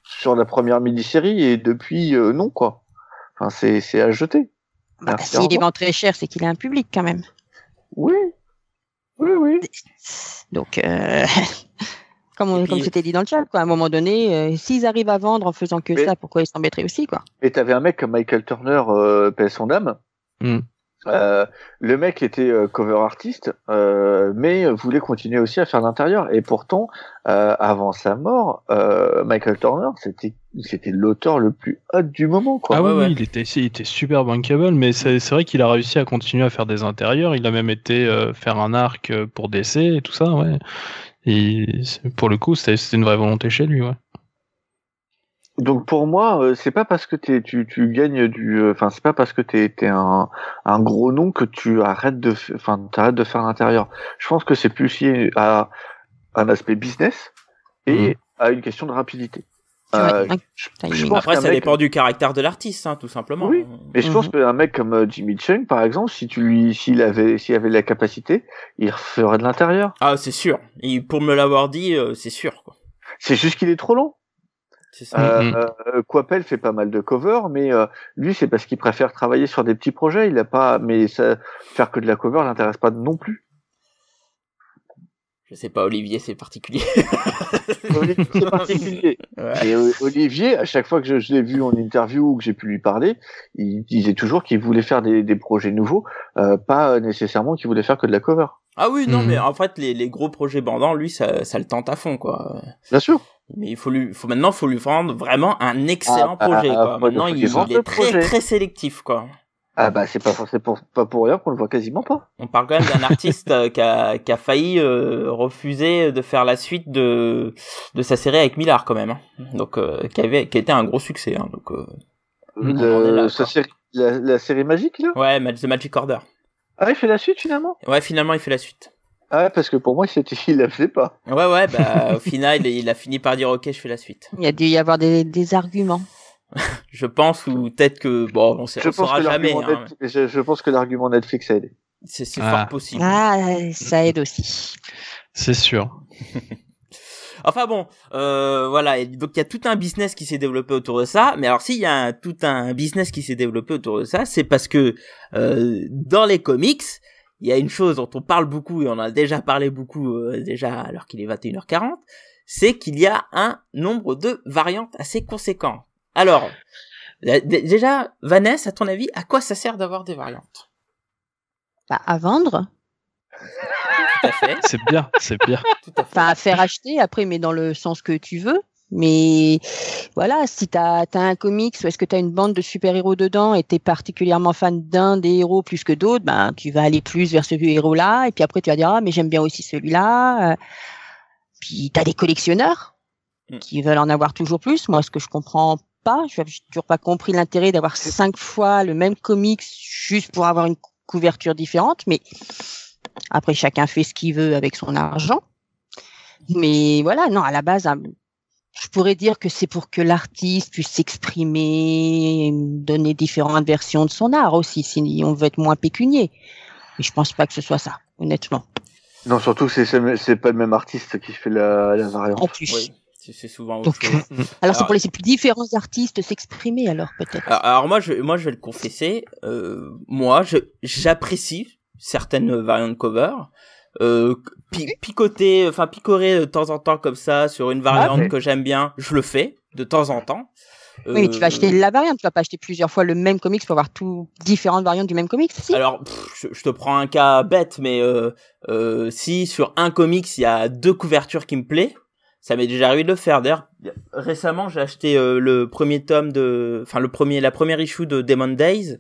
sur la première mini-série et depuis, euh, non, quoi. Enfin, c'est, c'est à jeter. Bah, Merci, S'il les vend très cher, c'est qu'il a un public quand même. Oui, oui, oui. Donc, euh, comme, on- puis- comme c'était dit dans le chat, quoi, à un moment donné, euh, s'ils arrivent à vendre en faisant que Mais- ça, pourquoi ils s'embêteraient aussi, quoi? Et t'avais un mec comme Michael Turner, euh, paix son âme. Mm. Euh, le mec était euh, cover artiste, euh, mais voulait continuer aussi à faire l'intérieur. Et pourtant, euh, avant sa mort, euh, Michael Turner, c'était c'était l'auteur le plus hot du moment, quoi. Ah oui, Ouais, ouais. il était, il était super bankable, mais c'est c'est vrai qu'il a réussi à continuer à faire des intérieurs. Il a même été euh, faire un arc euh, pour DC et tout ça, ouais. Et pour le coup, c'était c'était une vraie volonté chez lui, ouais. Donc pour moi, euh, c'est pas parce que t'es, tu, tu gagnes du, euh, enfin c'est pas parce que t'es, t'es un, un gros nom que tu arrêtes de, enfin t'arrêtes de faire l'intérieur. Je pense que c'est plus lié à un aspect business et Mhm. à une question de rapidité. Euh, je, pense Après, ça mec- dépend du caractère de l'artiste, hein, tout simplement. Oui. Mais je pense Mhm. qu'un mec comme Jimmy Chung, par exemple, si tu lui, s'il avait, s'il avait la capacité, il ferait de l'intérieur. Ah, c'est sûr. Et pour me l'avoir dit, euh, c'est sûr, quoi. C'est juste qu'il est trop long. C'est ça. Euh, Mhm. euh, Coppel fait pas mal de covers, mais euh, lui, c'est parce qu'il préfère travailler sur des petits projets. Il a pas, mais ça, faire que de la cover l'intéresse pas non plus. Je sais pas, Olivier, c'est particulier. Olivier, c'est particulier. Ouais. Et Olivier, à chaque fois que je, je l'ai vu en interview ou que j'ai pu lui parler, il disait toujours qu'il voulait faire des, des projets nouveaux, euh, pas nécessairement qu'il voulait faire que de la cover. Ah oui, non, Mhm. mais en fait, les, les gros projets bandants, lui, ça, ça le tente à fond, quoi. Bien sûr. Mais il faut lui, faut maintenant, faut lui vendre vraiment un excellent Ah, projet, ah, quoi. ah, Maintenant, il, il le est très, projet. très sélectif, quoi. Ah bah c'est pas c'est pour pas pour rien qu'on le voit quasiment pas. On parle quand même d'un artiste euh, qui, a, qui a failli euh, refuser de faire la suite de, de sa série avec Millard, quand même. hein. Donc, euh, qui avait, qui a été un gros succès, hein. Donc, euh, Mhm. Est là, sa série- la, la série magique là? ouais, The Magic Order. Ah il fait la suite finalement? Ouais, finalement, il fait la suite. Ah ouais, parce que pour moi c'était il la faisait pas. Ouais, ouais, bah, au final, il a fini par dire, ok, je fais la suite. Il y a dû y avoir des, des arguments. Je pense, ou peut-être que, bon, on, sait, Je on pense saura que jamais, l'argument hein. Je pense que l'argument Netflix a aidé. C'est c'est Ah. fort possible. Ah, ça aide aussi. C'est sûr. Enfin bon, euh, voilà. Et donc il y a tout un business qui s'est développé autour de ça. Mais alors s'il y a un, tout un business qui s'est développé autour de ça, c'est parce que euh, dans les comics, il y a une chose dont on parle beaucoup et on en a déjà parlé beaucoup euh, déjà alors qu'il est 21h40, c'est qu'il y a un nombre de variantes assez conséquent. Alors, déjà, Vanessa, à ton avis, à quoi ça sert d'avoir des variantes? Bah, À vendre. C'est bien, c'est bien. Enfin, à faire acheter, après, mais dans le sens que tu veux. Mais voilà, si tu as, un comics ou est-ce que tu as une bande de super-héros dedans et tu es particulièrement fan d'un des héros plus que d'autres, ben, tu vas aller plus vers ce héros-là. Et puis après, tu vas dire, ah, mais j'aime bien aussi celui-là. Puis tu as des collectionneurs mm. qui veulent en avoir toujours plus. Moi, ce que je comprends pas, je n'ai toujours pas compris l'intérêt d'avoir cinq fois le même comics juste pour avoir une couverture différente. Mais après, chacun fait ce qu'il veut avec son argent. Mais voilà, non, à la base, je pourrais dire que c'est pour que l'artiste puisse s'exprimer, donner différentes versions de son art aussi, si on veut être moins pécunier. Mais je pense pas que ce soit ça, honnêtement. Non, surtout c'est c'est pas le même artiste qui fait la, la variante. En plus. Oui. C'est souvent autre chose. alors, c'est pour laisser plus différents artistes s'exprimer alors peut-être. Alors, moi je moi je vais le confesser, euh, moi j'apprécie certaines variantes cover euh, picoter, enfin picorer de temps en temps comme ça sur une variante ah, que j'aime bien, je le fais de temps en temps. Oui, mais tu vas acheter euh, la variante, tu vas pas acheter plusieurs fois le même comics pour avoir tout différentes variantes du même comics. Si? Alors, je, te prends un cas bête, mais euh, euh, si sur un comics il y a deux couvertures qui me plaisent, ça m'est déjà arrivé de le faire. D'ailleurs, récemment j'ai acheté euh, le premier tome de, enfin le premier, la première issue de Demon Days.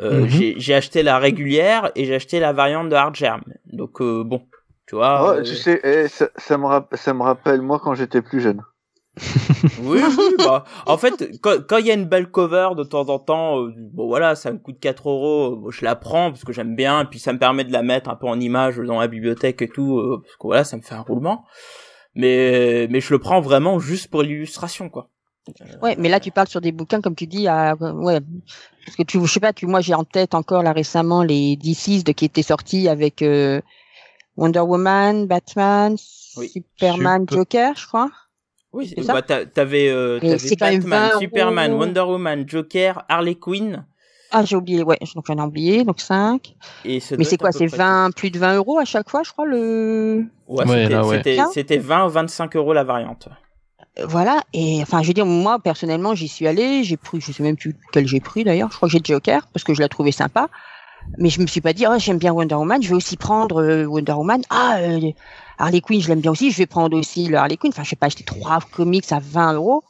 Euh, mhm. J'ai acheté la régulière et j'ai acheté la variante de Hard Germ. Donc euh, bon, tu vois. Oh, tu sais, eh, ça, ça, me ça me rappelle moi quand j'étais plus jeune. oui, oui, bah, en fait, quand il y a une belle cover de temps en temps, euh, bon voilà, ça me coûte 4 euros, je la prends parce que j'aime bien, et puis ça me permet de la mettre un peu en image dans la bibliothèque et tout, parce que voilà, ça me fait un roulement. Mais, mais je le prends vraiment juste pour l'illustration, quoi. Ouais, mais là tu parles sur des bouquins comme tu dis, à, ouais, parce que tu, je sais pas, tu, moi j'ai en tête encore là récemment les D6 de qui étaient sortis avec euh, Wonder Woman, Batman, Superman, Joker, je crois. Oui, c'est bah, t'avais, euh, Batman, Superman, Wonder Woman, Joker, Harley Quinn. Ah, j'ai oublié, ouais, donc j'en ai oublié, donc 5. Et Mais c'est quoi, c'est 20, plus de 20 euros à chaque fois, je crois, le. Ouais, c'était, c'était 20 ou 25 euros la variante voilà et enfin je veux dire moi personnellement j'y suis allé j'ai pris je sais même plus quel j'ai pris d'ailleurs. Je crois que j'ai Joker parce que je l'ai trouvé sympa. Mais je me suis pas dit oh j'aime bien Wonder Woman je vais aussi prendre euh, Wonder Woman. Ah euh, Harley Quinn je l'aime bien aussi je vais prendre aussi le Harley Quinn. Enfin je vais pas acheter trois comics à 20 euros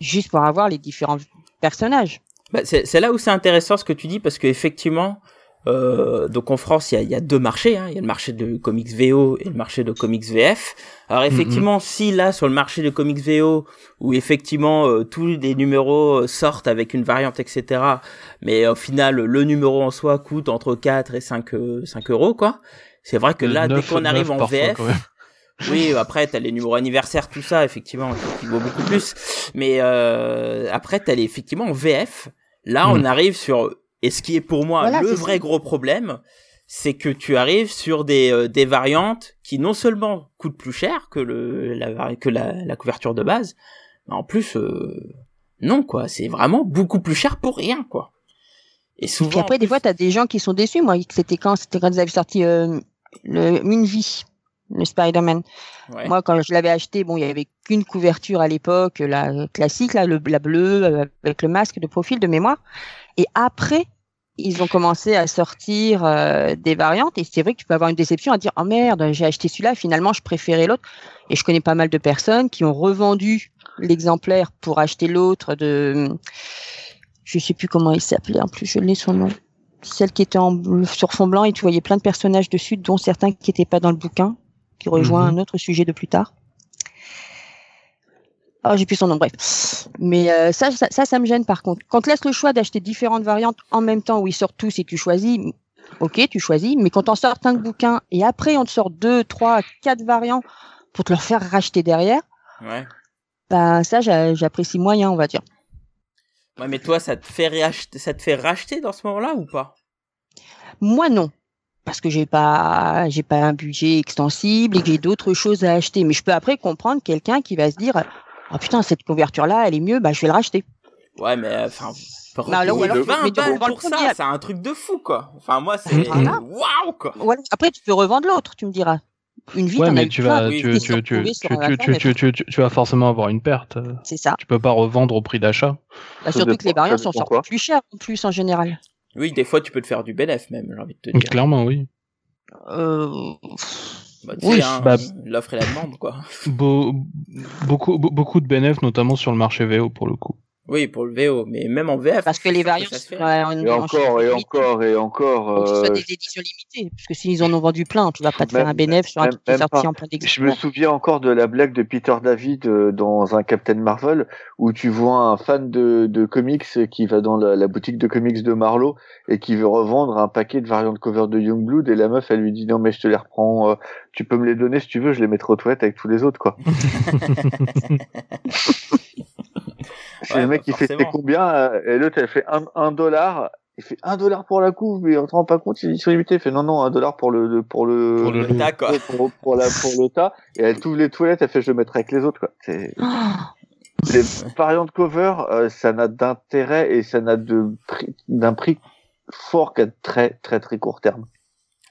juste pour avoir les différents personnages. Bah, c'est là où c'est intéressant ce que tu dis parce que effectivement euh, donc en France, il y a, y a, deux marchés. Hein. Il y a le marché de comics VO et le marché de comics VF. Alors effectivement, mm-hmm. si là sur le marché de comics VO, où effectivement euh, tous les numéros euh, sortent avec une variante, etc. Mais au final, le numéro en soi coûte entre 4 et 5, 5 euros, quoi. C'est vrai que là, dès qu'on arrive en VF, oui, après t'as les numéros anniversaires, tout ça, effectivement, qui vaut beaucoup plus. Mais euh, après t'as les effectivement en VF. Là, on mm. arrive sur et ce qui est pour moi le vrai gros problème, c'est que tu arrives sur des, euh, des variantes qui non seulement coûtent plus cher que le la, que la, la couverture de base, mais en plus euh, non quoi, c'est vraiment beaucoup plus cher pour rien quoi. Et souvent. Et après des fois t'as des gens qui sont déçus. Moi c'était quand c'était quand ils avaient sorti euh, le une vie le Spider-Man. Moi, quand je l'avais acheté, bon, il y avait qu'une couverture à l'époque, la classique, là, le, la bleue, avec le masque de profil de mémoire. Et après, ils ont commencé à sortir euh, des variantes. Et c'est vrai que tu peux avoir une déception à dire oh merde j'ai acheté celui-là finalement je préférais l'autre. Et je connais pas mal de personnes qui ont revendu l'exemplaire pour acheter l'autre de je sais plus comment il s'appelait en plus je l'ai son nom celle qui était en, sur fond blanc et tu voyais plein de personnages dessus dont certains qui n'étaient pas dans le bouquin qui rejoint mhm. un autre sujet de plus tard Oh, j'ai plus son nom, bref. Mais euh, ça, ça, ça, me gêne par contre. Quand tu laisses le choix d'acheter différentes variantes en même temps où ils sortent tous et tu choisis, ok, tu choisis. Mais quand on sort un bouquin et après on te sort deux, trois, quatre variants pour te leur faire racheter derrière, ouais. bah ça, j'apprécie moyen, on va dire. Ouais, mais toi, ça te fait racheter, ça te fait racheter dans ce moment-là ou pas? Moi, non parce que j'ai pas j'ai pas un budget extensible et que j'ai d'autres choses à acheter. Mais je peux après comprendre quelqu'un qui va se dire oh putain cette couverture là elle est mieux, bah je vais le racheter. Ouais mais enfin. Bah, alors, ou alors, 20 mais tu balles pour ça, c'est un truc de fou quoi. Enfin moi c'est waouh quoi. Voilà. Après tu peux revendre l'autre, tu me diras. Une vie, Ouais, mais tu vas, tu, tu, vas forcément avoir une perte. C'est ça. Tu peux pas revendre au prix d'achat. Bah, surtout que les ça sont quoi. plus chers en plus en général. Oui des fois tu peux te faire du bénéf même j'ai envie de te dire. Clairement, oui. Euh... Bah, Oui, hein, bah- l'offre et la demande quoi. Beau- beaucoup, be- beaucoup de bénéfices, notamment sur le marché VO pour le coup. Oui pour le VO mais même en VF. Parce que les se fait. ouais, en- Et en- encore, et en- encore, et encore. Que ce soit euh, des éditions limitées, parce que s'ils en ont vendu plein, tu vas pas te faire un bénéfice sur un truc qui est sorti pas. en plein Je me souviens encore de la blague de Peter David euh, dans un Captain Marvel où tu vois un fan de, de comics qui va dans la, la boutique de comics de Marlowe et qui veut revendre un paquet de variantes cover de Youngblood et la meuf elle lui dit non mais je te les reprends, euh, tu peux me les donner si tu veux, je les mettrai aux toilettes avec tous les autres quoi. C'est Ouais, le mec bah, qui fait combien euh, et l'autre elle fait un, un dollar. Il fait un dollar pour la couve, mais on te rend pas compte, c'est édition limitée. Il fait non, non, un dollar pour le, le- pour le, Pour le Le tas, quoi. pour, pour, pour la, pour le tas. Et elle t'ouvre les toilettes, elle fait je le mettrai avec les autres, quoi. C'est, Ah, les variantes cover, euh, ça n'a d'intérêt et ça n'a de prix, d'un prix fort qu'à très, très, très court terme.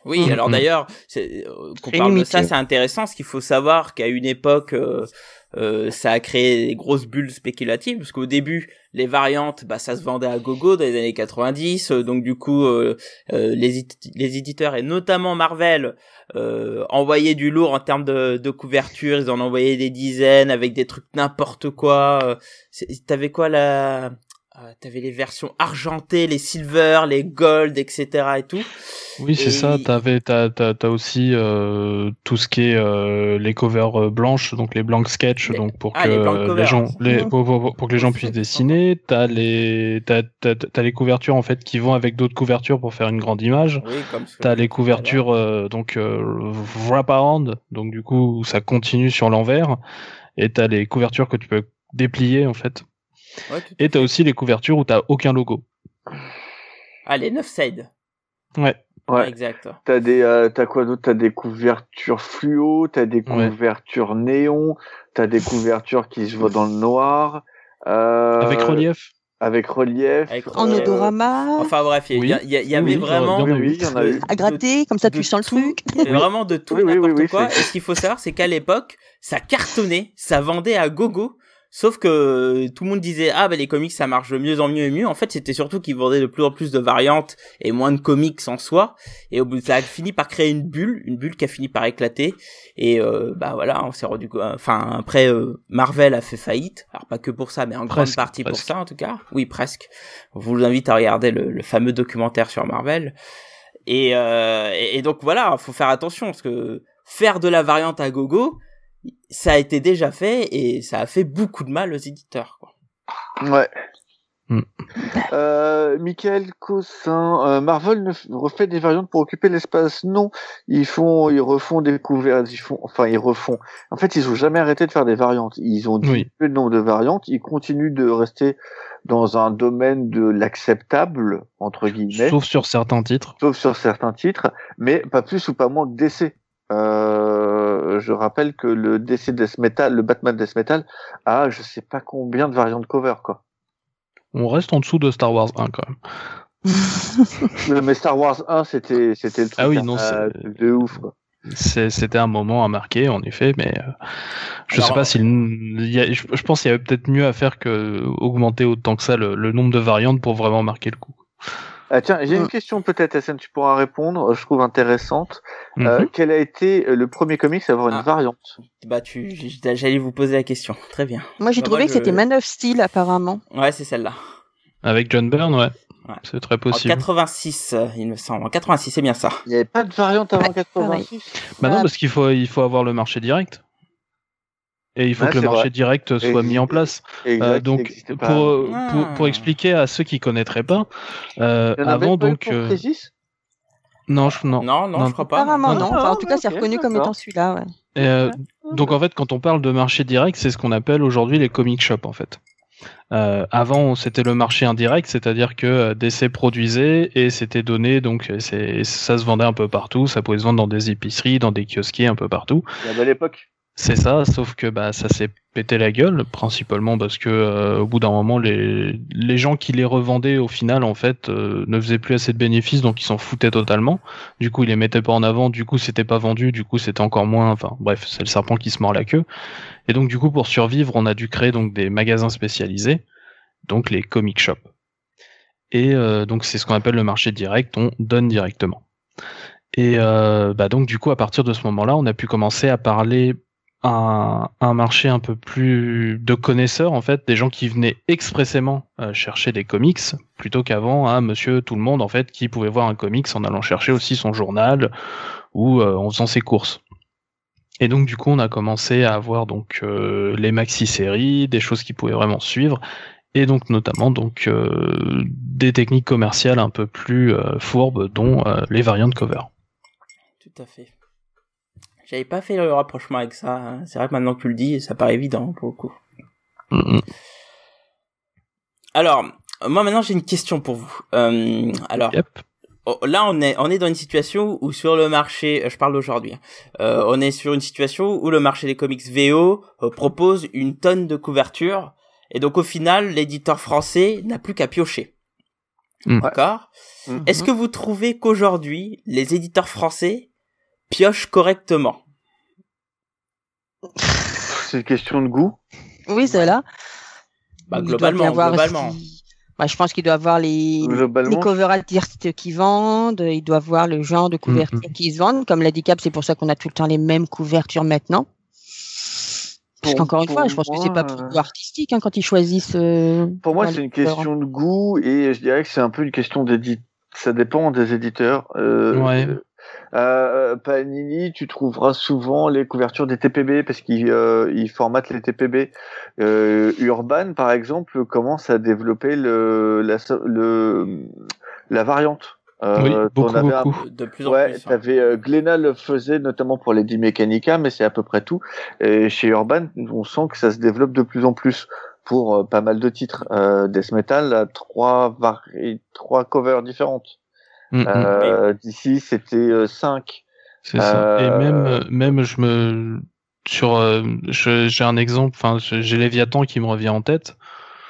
Oui, Mhm. alors d'ailleurs, c'est- euh, qu'on parle de ça, c'est intéressant, parce qu'il faut savoir qu'à une époque, euh, euh, ça a créé des grosses bulles spéculatives, parce qu'au début, les variantes, bah, ça se vendait à gogo dans les années 90, euh, donc du coup, euh, euh, les, les éditeurs, et notamment Marvel, euh, envoyaient du lourd en termes de, de couverture, ils en envoyaient des dizaines, avec des trucs n'importe quoi. euh, T'avais quoi, la... euh, T'avais les versions argentées, les silver, les gold, etc. et tout. Oui, c'est Et- ça. T'avais, t'as, t'as, t'as aussi euh, tout ce qui est euh, les covers euh, blanches, donc les blanks sketch, Les- donc pour Ah, que les gens, les, pour, pour- pour que les gens puissent dessiner. T'as les, t'as, t'as, t'as les couvertures en fait qui vont avec d'autres couvertures pour faire une grande image. Oui, comme T'as les couvertures euh, donc euh, wrap-around, donc du coup ça continue sur l'envers, et t'as les couvertures que tu peux déplier en fait. Ouais, tout Et t'as aussi les couvertures où t'as aucun logo. Ah, les 9 sides. Ouais. Ouais. Exact. T'as des, euh, t'as quoi d'autre? T'as des couvertures fluo, t'as des Ouais. couvertures néon, t'as des couvertures qui se voient dans le noir, euh, Avec relief. avec relief. Avec En Euh, odorama, Enfin bref, il y, Oui. y y Oui, avait oui, vraiment, y en Oui, y en a eu. à gratter, comme ça tu sens le truc. il y avait vraiment de tout et n'importe oui, oui, quoi. Et ce qu'il faut savoir, c'est qu'à l'époque, ça cartonnait, ça vendait à gogo. Sauf que tout le monde disait ah ben les comics ça marche de mieux en mieux et mieux. En fait c'était surtout qu'ils vendaient de plus en plus de variantes et moins de comics en soi. Et au bout ça a fini par créer une bulle, une bulle qui a fini par éclater. Et euh, bah voilà on s'est rendu enfin après euh, Marvel a fait faillite. Alors pas que pour ça mais en grande Presque, partie pour ça en tout cas. Oui presque. Je vous invite à regarder le, le fameux documentaire sur Marvel. Et, euh, et, et donc voilà, faut faire attention parce que faire de la variante à gogo, ça a été déjà fait et ça a fait beaucoup de mal aux éditeurs. Quoi. Ouais. Hmm. Euh, Michael Cossin, euh, Marvel ne refait des variantes pour occuper l'espace Non, ils font, ils refont des couvertures, ils font, enfin ils refont. En fait, ils ont jamais arrêté de faire des variantes. Ils ont diminué Oui. le nombre de variantes. Ils continuent de rester dans un domaine de l'acceptable entre guillemets, sauf... Sauf sur certains titres. sur certains titres, mais pas plus ou pas moins que DC. Euh, je rappelle que le DC Death Metal, le Batman Death Metal, a je sais pas combien de variantes cover quoi. On reste en dessous de Star Wars 1 quand même. Mais Star Wars 1, c'était c'était le truc Ah oui, non, euh, c'est- de ouf. Quoi. C'était un moment à marquer, en effet, mais euh, je Alors, sais pas s'il je, je pense qu'il y avait peut-être mieux à faire que augmenter autant que ça le, le nombre de variantes pour vraiment marquer le coup. Ah, tiens, j'ai une Mm. question peut-être, SN, tu pourras répondre. Je trouve intéressante. Euh, Mhm. quel a été euh, le premier comics à avoir une Ah. variante? Bah tu, j'allais vous poser la question. Très bien. Moi j'ai Bah, trouvé moi, que c'était Man of Steel apparemment. Ouais, c'est celle-là. Avec John Byrne, ouais. Ouais. C'est très En possible. 86, euh, il me semble. En 86, c'est bien ça. Il n'y avait pas de variante avant Ouais, 86 Bah non, Ah. parce qu'il faut, il faut avoir le marché direct. Et il faut Ouais, que le marché vrai. direct soit mis en place. Exact, Euh, donc, pour, pas. euh, Ah. pour, pour expliquer à ceux qui connaîtraient pas, euh, Il y en avait avant pas donc, euh, non, je, non. Non, non, Non. je crois pas. Apparemment non, non. non. Enfin, en tout cas c'est reconnu comme étant celui-là. Ouais. Euh, donc en fait, quand on parle de marché direct, c'est ce qu'on appelle aujourd'hui les comic shops en fait. Euh, avant, c'était le marché indirect, c'est-à-dire que euh, DC produisait et c'était donné, donc c'est, ça se vendait un peu partout. Ça pouvait se vendre dans des épiceries, dans des kiosquiers, un peu partout. La belle époque. C'est ça, sauf que bah ça s'est pété la gueule, principalement parce que euh, au bout d'un moment, les, les gens qui les revendaient au final en fait euh, ne faisaient plus assez de bénéfices, donc ils s'en foutaient totalement. Du coup, ils les mettaient pas en avant, du coup c'était pas vendu, du coup c'était encore moins. Enfin bref, c'est le serpent qui se mord la queue. Et donc du coup, pour survivre, on a dû créer donc des magasins spécialisés, donc les comic shops. Et euh, donc c'est ce qu'on appelle le marché direct, on donne directement. Et bah donc du coup, à partir de ce moment-là, on a pu commencer à parler un, marché un peu plus de connaisseurs en fait, des gens qui venaient expressément euh, chercher des comics plutôt qu'avant un Monsieur tout le monde en fait qui pouvait voir un comics en allant chercher aussi son journal ou euh, en faisant ses courses. Et donc du coup on a commencé à avoir donc euh, les maxi séries, des choses qui pouvaient vraiment suivre et donc notamment donc des techniques commerciales un peu plus fourbes dont les variantes cover. Tout à fait. J'avais pas fait le rapprochement avec ça. Hein. C'est vrai que maintenant que tu le dis, ça paraît évident pour le coup. Alors, moi maintenant j'ai une question pour vous. Euh, alors, oh, là on est on est dans une situation où sur le marché, je parle d'aujourd'hui, hein, euh, on est sur une situation où le marché des comics VO euh, propose une tonne de couverture et donc au final l'éditeur français n'a plus qu'à piocher. Mm. D'accord? Mm-hmm. Est-ce que vous trouvez qu'aujourd'hui les éditeurs français pioche correctement C'est une question de goût. Oui, c'est là. Bah, globalement, globalement. Bah, je pense qu'il doit avoir les, les covers artistes qui vendent, il doit voir le genre de couverture mm-hmm. qui se vendent. Comme l'a dit Cap, c'est pour ça qu'on a tout le temps les mêmes couvertures maintenant. Parce qu'encore une fois, je pense que c'est pas plus euh, artistique hein, quand ils choisissent. Euh, pour moi, c'est une question de goût et je dirais que c'est un peu une question d'édite. Ça dépend des éditeurs. Euh, ouais. Euh, Panini, tu trouveras souvent les couvertures des TPB parce qu'ils euh, formatent les TPB. Euh, Urban, par exemple, commence à développer le, la, le, la variante. Euh, oui, beaucoup, beaucoup. de plus en ouais, plus. Hein. Avais, euh, Glénat le faisait notamment pour les 10 Mechanica, mais c'est à peu près tout. Et chez Urban, on sent que ça se développe de plus en plus pour euh, pas mal de titres. Euh, Death Metal a trois, trois covers différentes. Mm, mm. Euh, d'ici, c'était 5. Euh, C'est ça. Et même, euh, même je me sur j'ai un exemple enfin j'ai Léviathan qui me revient en tête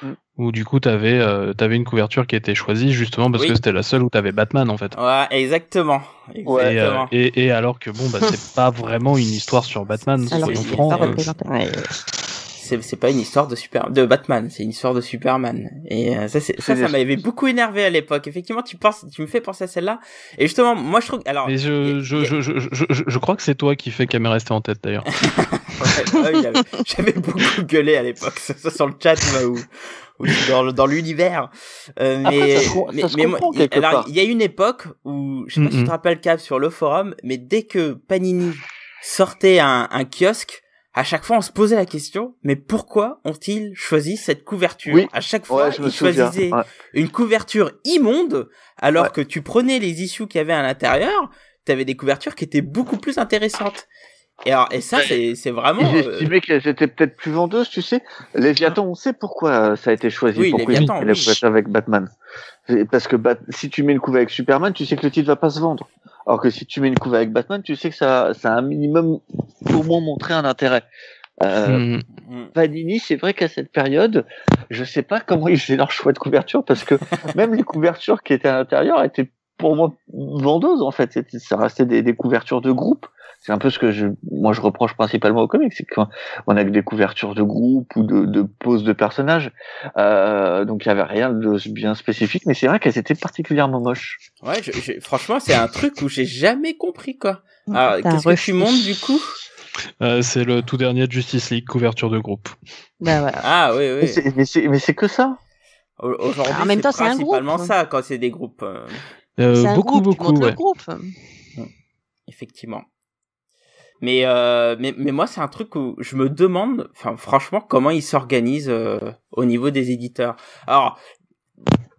mm. où du coup t'avais euh, avais une couverture qui était choisie justement parce que c'était la seule où t'avais Batman en fait ouais exactement, exactement. Et, et, alors que bon bah c'est pas vraiment une histoire sur Batman alors, francs, c'est pas une histoire de super de Batman, c'est une histoire de Superman. Et euh, ça, ça, ça m'avait beaucoup énervé à l'époque. Effectivement, tu penses, tu me fais penser à celle-là. Et justement, moi je trouve. Alors, mais je, je, je, je, je, crois que c'est toi qui fais qu'elle m'est restée en tête d'ailleurs. J'avais beaucoup gueulé à l'époque, ça, sur le chat ou, ou dans, dans l'univers. Euh, mais, mais, mais alors il y a une époque où je sais pas si tu te rappelles Cap sur le forum, mais dès que Panini sortait un, un kiosque à chaque fois on se posait la question, mais pourquoi ont-ils choisi cette couverture oui. À chaque fois, ils choisissaient une couverture immonde, alors que tu prenais les issues qu'il y avait à l'intérieur, tu avais des couvertures qui étaient beaucoup plus intéressantes. Et alors, et ça, c'est, c'est vraiment. Ils euh, estimaient qu'elles étaient peut-être plus vendeuses, tu sais. Léviathan, on sait pourquoi ça a été choisi. Oui, pourquoi Léviathan, oui. avec Batman. Parce que si tu mets une couverture avec Superman, tu sais que le titre va pas se vendre. Alors que si tu mets une couve avec Batman, tu sais que ça, ça a un minimum au moins montré un intérêt. Euh, mm. Panini, c'est vrai qu'à cette période, je sais pas comment ils faisaient leur choix de couverture parce que même les couvertures qui étaient à l'intérieur étaient pour moi vendeuses en fait. Ça restait des, des couvertures de groupe c'est un peu ce que je, moi je reproche principalement aux comics, c'est qu'on a que des couvertures de groupe ou de, de poses de personnages, euh, donc il y avait rien de bien spécifique, mais c'est vrai qu'elles étaient particulièrement moches. Ouais, je, franchement c'est un truc où j'ai jamais compris quoi. Alors qu'est-ce que tu montes du coup? Euh, c'est le tout dernier Justice League couverture de groupe. Ben voilà. Ah oui oui. Mais c'est que ça. Aujourd'hui, en même temps, c'est principalement ça quand c'est des groupes. Euh, euh beaucoup groupe, beaucoup. Ouais. Groupe. Effectivement. Mais, euh, mais, mais moi, c'est un truc où je me demande, enfin, franchement, comment ils s'organisent euh, au niveau des éditeurs. Alors,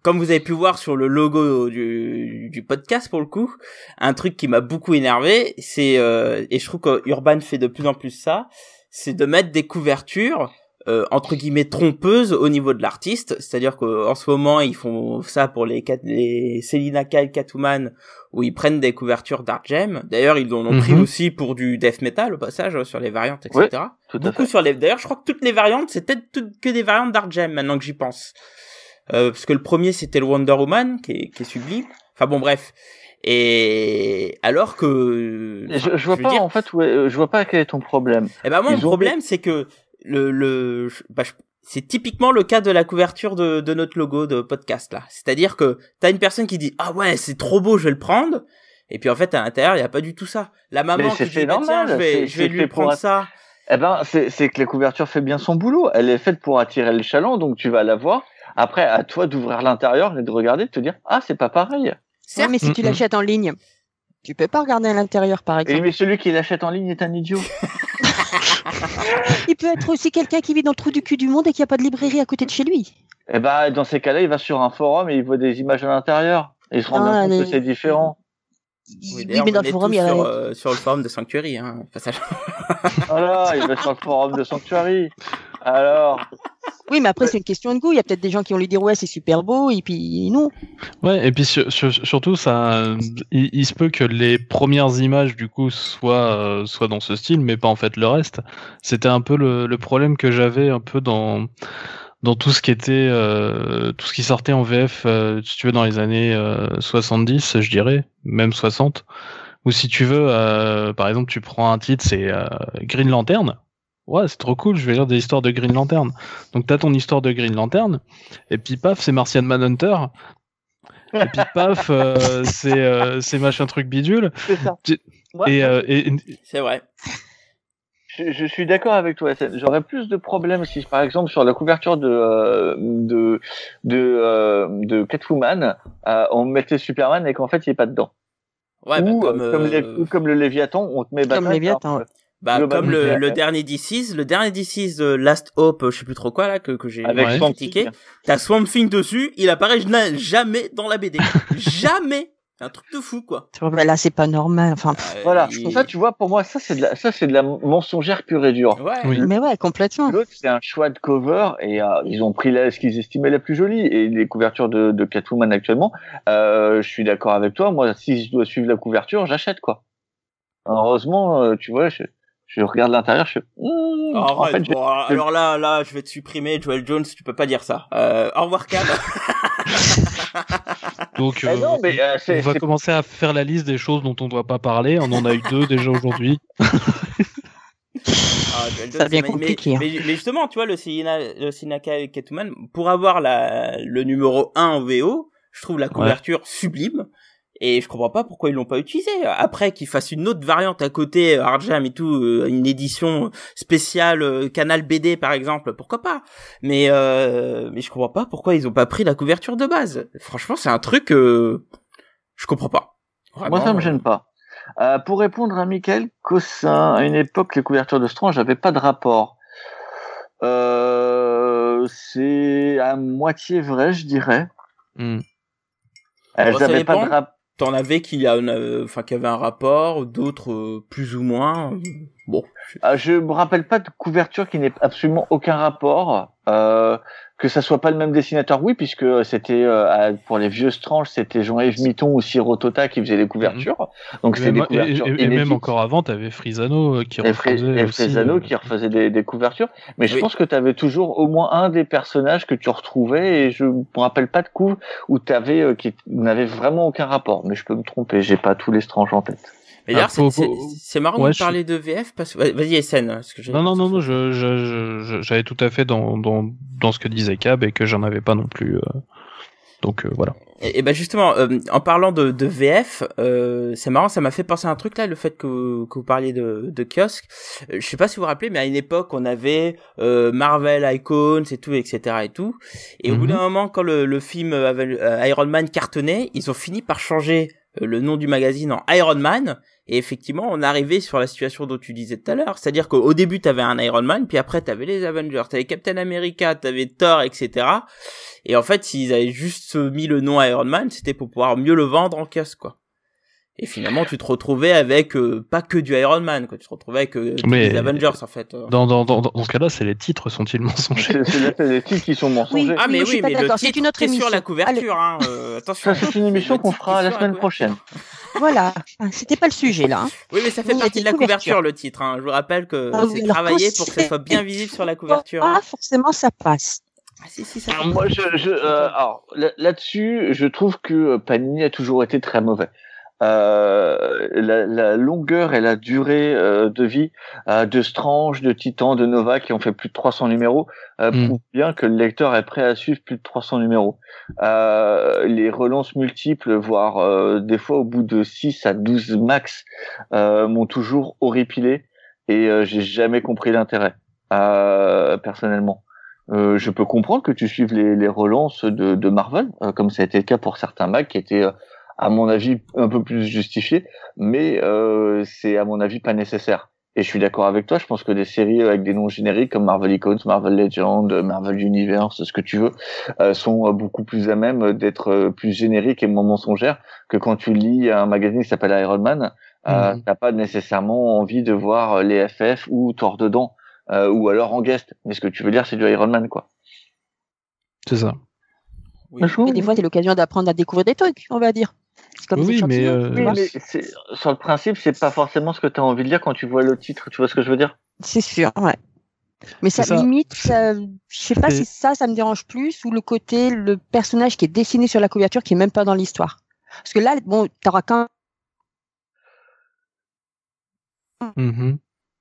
comme vous avez pu voir sur le logo du, podcast pour le coup, un truc qui m'a beaucoup énervé, c'est euh, et je trouve que Urban fait de plus en plus ça, c'est de mettre des couvertures euh, entre guillemets trompeuse au niveau de l'artiste, c'est-à-dire qu'en ce moment ils font ça pour les, les Selina Kyle Catwoman où ils prennent des couvertures d'Art Gem. D'ailleurs ils en ont pris Mhm. aussi pour du death metal au passage sur les variantes, etc. Tout à Beaucoup sur les. D'ailleurs je crois que toutes les variantes c'est peut-être que des variantes d'Art Gem maintenant que j'y pense, euh, parce que le premier c'était le Wonder Woman qui est, qui est sublime. Enfin bon bref. Et alors que Je, je vois pas dire- en fait, est- euh, je vois pas quel est ton problème. eh ben moi, Ils mon ont problème, c'est que le, bah, c'est typiquement le cas de la couverture de, de notre logo de podcast là. C'est-à-dire que t'as une personne qui dit ah ouais c'est trop beau, je vais le prendre. Et puis en fait à l'intérieur il y a pas du tout ça. La maman Mais qui c'est dit bah, tiens normal, je vais c'est- je vais c'est lui pour prendre ça. Eh ben, c'est c'est que la couverture fait bien son boulot. Elle est faite pour attirer le chaland, donc tu vas la voir. Après, à toi d'ouvrir l'intérieur et de regarder, de te dire ah c'est pas pareil. Ouais, Certes, mais si tu Mhm. l'achètes en ligne, tu peux pas regarder à l'intérieur, par Et exemple. mais celui qui l'achète en ligne est un idiot. Il peut être aussi quelqu'un qui vit dans le trou du cul du monde et qui a pas de librairie à côté de chez lui. Eh ben, dans ces cas-là, il va sur un forum et il voit des images à l'intérieur. Et il se rend Ah, bien compte mais- que c'est différent. Oui, d'ailleurs, mais dans le forum, il y a sur, euh, sur le forum de Sanctuary hein, passage. Voilà, il va sur le forum de Sanctuary. Alors, Oui, mais après, c'est une question de goût. Il y a peut-être des gens qui vont lui dire, ouais, c'est super beau, et puis non. Ouais, et puis sur- sur- surtout, ça, il, il se peut que les premières images du coup soient, euh, soient dans ce style, mais pas en fait le reste. C'était un peu le, le problème que j'avais un peu dans dans tout ce qui était euh, tout ce qui sortait en VF, euh, si tu veux, dans les années euh, 70, je dirais, même 60. Ou si tu veux, euh, par exemple, tu prends un titre, c'est euh, Green Lantern. Ouais, c'est trop cool, je vais lire des histoires de Green Lantern. Donc t'as ton histoire de Green Lantern, et puis paf, c'est Martian Manhunter. Et puis paf, euh, c'est euh, c'est machin truc bidule. c'est ça. Ouais, Et, euh, et, C'est vrai. je, je suis d'accord avec toi. J'aurais plus de problèmes si, par exemple, sur la couverture de euh, de de, euh, de Catwoman, euh, on mettait Superman et qu'en fait, il est pas dedans. Ouais, bah, ou, comme, euh, comme, les- ou comme le Léviathan, on te met Comme Batman, Léviathan, alors, bah, comme le, ouais. le dernier DC's, le dernier DC's de Last Hope, je sais plus trop quoi là que que j'ai avec Ouais. Critiqué. Thing. T'as Swamp Thing dessus, il apparaît jamais dans la BD. jamais. C'est un truc de fou, quoi. Tu vois, bah, Là, c'est pas normal. Enfin, pff, Euh, Voilà. il- Pour ça, tu vois, pour moi, ça c'est de la, ça c'est de la mensongère pure et dure. Ouais. Oui. mais ouais, complètement. L'autre, c'est un choix de cover et euh, ils ont pris la, ce qu'ils estimaient la plus jolie. Et les couvertures de, de Catwoman actuellement, euh, je suis d'accord avec toi. Moi, si je dois suivre la couverture, j'achète quoi. Heureusement, euh, tu vois, je, je regarde l'intérieur, je fais. hmm, en Arrête, fait, je- bon, alors là, là, je vais te supprimer, Joel Jones, tu peux pas dire ça. Euh, au revoir, Cab. donc, Eh euh, non, mais euh, on va commencer à faire la liste des choses dont on doit pas parler. On en a eu deux déjà aujourd'hui. Ah, Joel Ça devient mais- compliqué, hein. Mais, mais justement, tu vois, le, Sina, le Sinaka et Catwoman, pour avoir la, le numéro 1 en VO, je trouve la couverture sublime. Et je comprends pas pourquoi ils l'ont pas utilisé. Après qu'ils fassent une autre variante à côté, euh, Arjam et tout, euh, une édition spéciale euh, Canal BD par exemple, pourquoi pas? Mais euh, mais je comprends pas pourquoi ils ont pas pris la couverture de base. Franchement, c'est un truc euh, je comprends pas. moi, ça me gêne pas. Euh, pour répondre à Michael Cossin, à une époque, les couvertures de Strange n'avaient pas de rapport. Euh, c'est à moitié vrai, je dirais. Hmm. Elles Bon, ça n'avaient pas de rapport. T'en avais qui a, euh, enfin qui avait un rapport, d'autres euh, plus ou moins. Bon, Ah, je me rappelle pas de couverture qui n'ait absolument aucun rapport. Euh, que ça soit pas le même dessinateur, oui, puisque c'était euh, pour les vieux Strange, c'était Jean-Yves Mitton ou Ciro Tota qui faisaient les couvertures. Donc Et c'était des et, couvertures et- et même encore avant, t'avais Frisano euh, qui et, Fré- refaisait euh, qui refaisait des, des couvertures. Mais je Oui. pense que tu avais toujours au moins un des personnages que tu retrouvais et je me rappelle pas de coup où tu avais euh, qui n'avait vraiment aucun rapport. Mais je peux me tromper, j'ai pas tous les Strange en tête. Mais Ah, d'ailleurs c'est- faut- c'est c'est marrant Ouais, de parler de VF parce que vas-y SN parce que j'ai- Non, non, non, non, je, je, je- je- j'avais tout à fait dans, dans, dans ce que disait Cab et que j'en avais pas non plus. euh, Donc euh, voilà. Et, et ben justement, euh, en parlant de, de VF, euh, c'est marrant, ça m'a fait penser à un truc là, le fait que, que vous parliez de, de kiosque. Euh, je sais pas si vous vous rappelez, mais à une époque, on avait euh, Marvel Icons et tout, etc. et tout. Et au bout Mhm. d'un moment, quand le, le film Iron Man cartonnait, ils ont fini par changer le nom du magazine en Iron Man. Et effectivement, on arrivé sur la situation dont tu disais tout à l'heure, c'est-à-dire qu'au début, t'avais un Iron Man, puis après, t'avais les Avengers, t'avais Captain America, t'avais Thor, etc. Et en fait, s'ils avaient juste mis le nom Iron Man, c'était pour pouvoir mieux le vendre en kiosque, quoi. Et finalement, tu te retrouvais avec euh, pas que du Iron Man, quoi. Tu te retrouvais avec euh, des Avengers, en fait. Dans, dans, dans, dans ce cas-là, c'est les titres sont-ils mensongers? C'est les titres qui sont mensongers. ah, mais oui, mais le titre, une autre émission. sur la couverture, hein. Euh, attention. c'est une émission qu'on fera la semaine prochaine. Voilà, c'était pas le sujet là. Hein. Oui, mais ça fait partie de la couverture, le titre. Hein. Je vous rappelle que ah c'est travaillé pour que ce soit bien visible sur la couverture. Ah, forcément, ça passe. Ah, si, si, ça moi, je, je euh, alors là-dessus, je trouve que Panini a toujours été très mauvais. Euh, la, la, longueur et la durée euh, de vie euh, de Strange, de Titan, de Nova qui ont fait plus de 300 numéros euh, mm. bien que le lecteur est prêt à suivre plus de 300 numéros. Euh, les relances multiples, voire des fois au bout de 6 à 12 max, m'ont toujours horripilé et j'ai jamais compris l'intérêt personnellement. je peux comprendre que tu suives les, les relances de, de Marvel, comme ça a été le cas pour certains mags qui étaient à mon avis, un peu plus justifié, mais euh, c'est à mon avis pas nécessaire. Et je suis d'accord avec toi, je pense que des séries avec des noms génériques comme Marvel Icons, Marvel Legends, Marvel Universe, ce que tu veux, euh, sont euh, beaucoup plus à même d'être euh, plus génériques et moins mensongères que quand tu lis un magazine qui s'appelle Iron Man, euh, mmh. t'as pas nécessairement envie de voir les FF ou Thor dedans, ou alors en guest. Mais ce que tu veux dire, c'est du Iron Man, quoi. C'est ça. Oui. Et des fois, c'est l'occasion d'apprendre à découvrir des trucs, on va dire oui, mais, euh... sur le principe, c'est pas forcément ce que tu as envie de lire quand tu vois le titre. Tu vois ce que je veux dire? C'est sûr, ouais. Mais ça, limite, ça, je sais pas si ça, ça me dérange plus ou le côté, le personnage qui est dessiné sur la couverture qui est même pas dans l'histoire. Parce que là, bon, t'auras quand mm-hmm.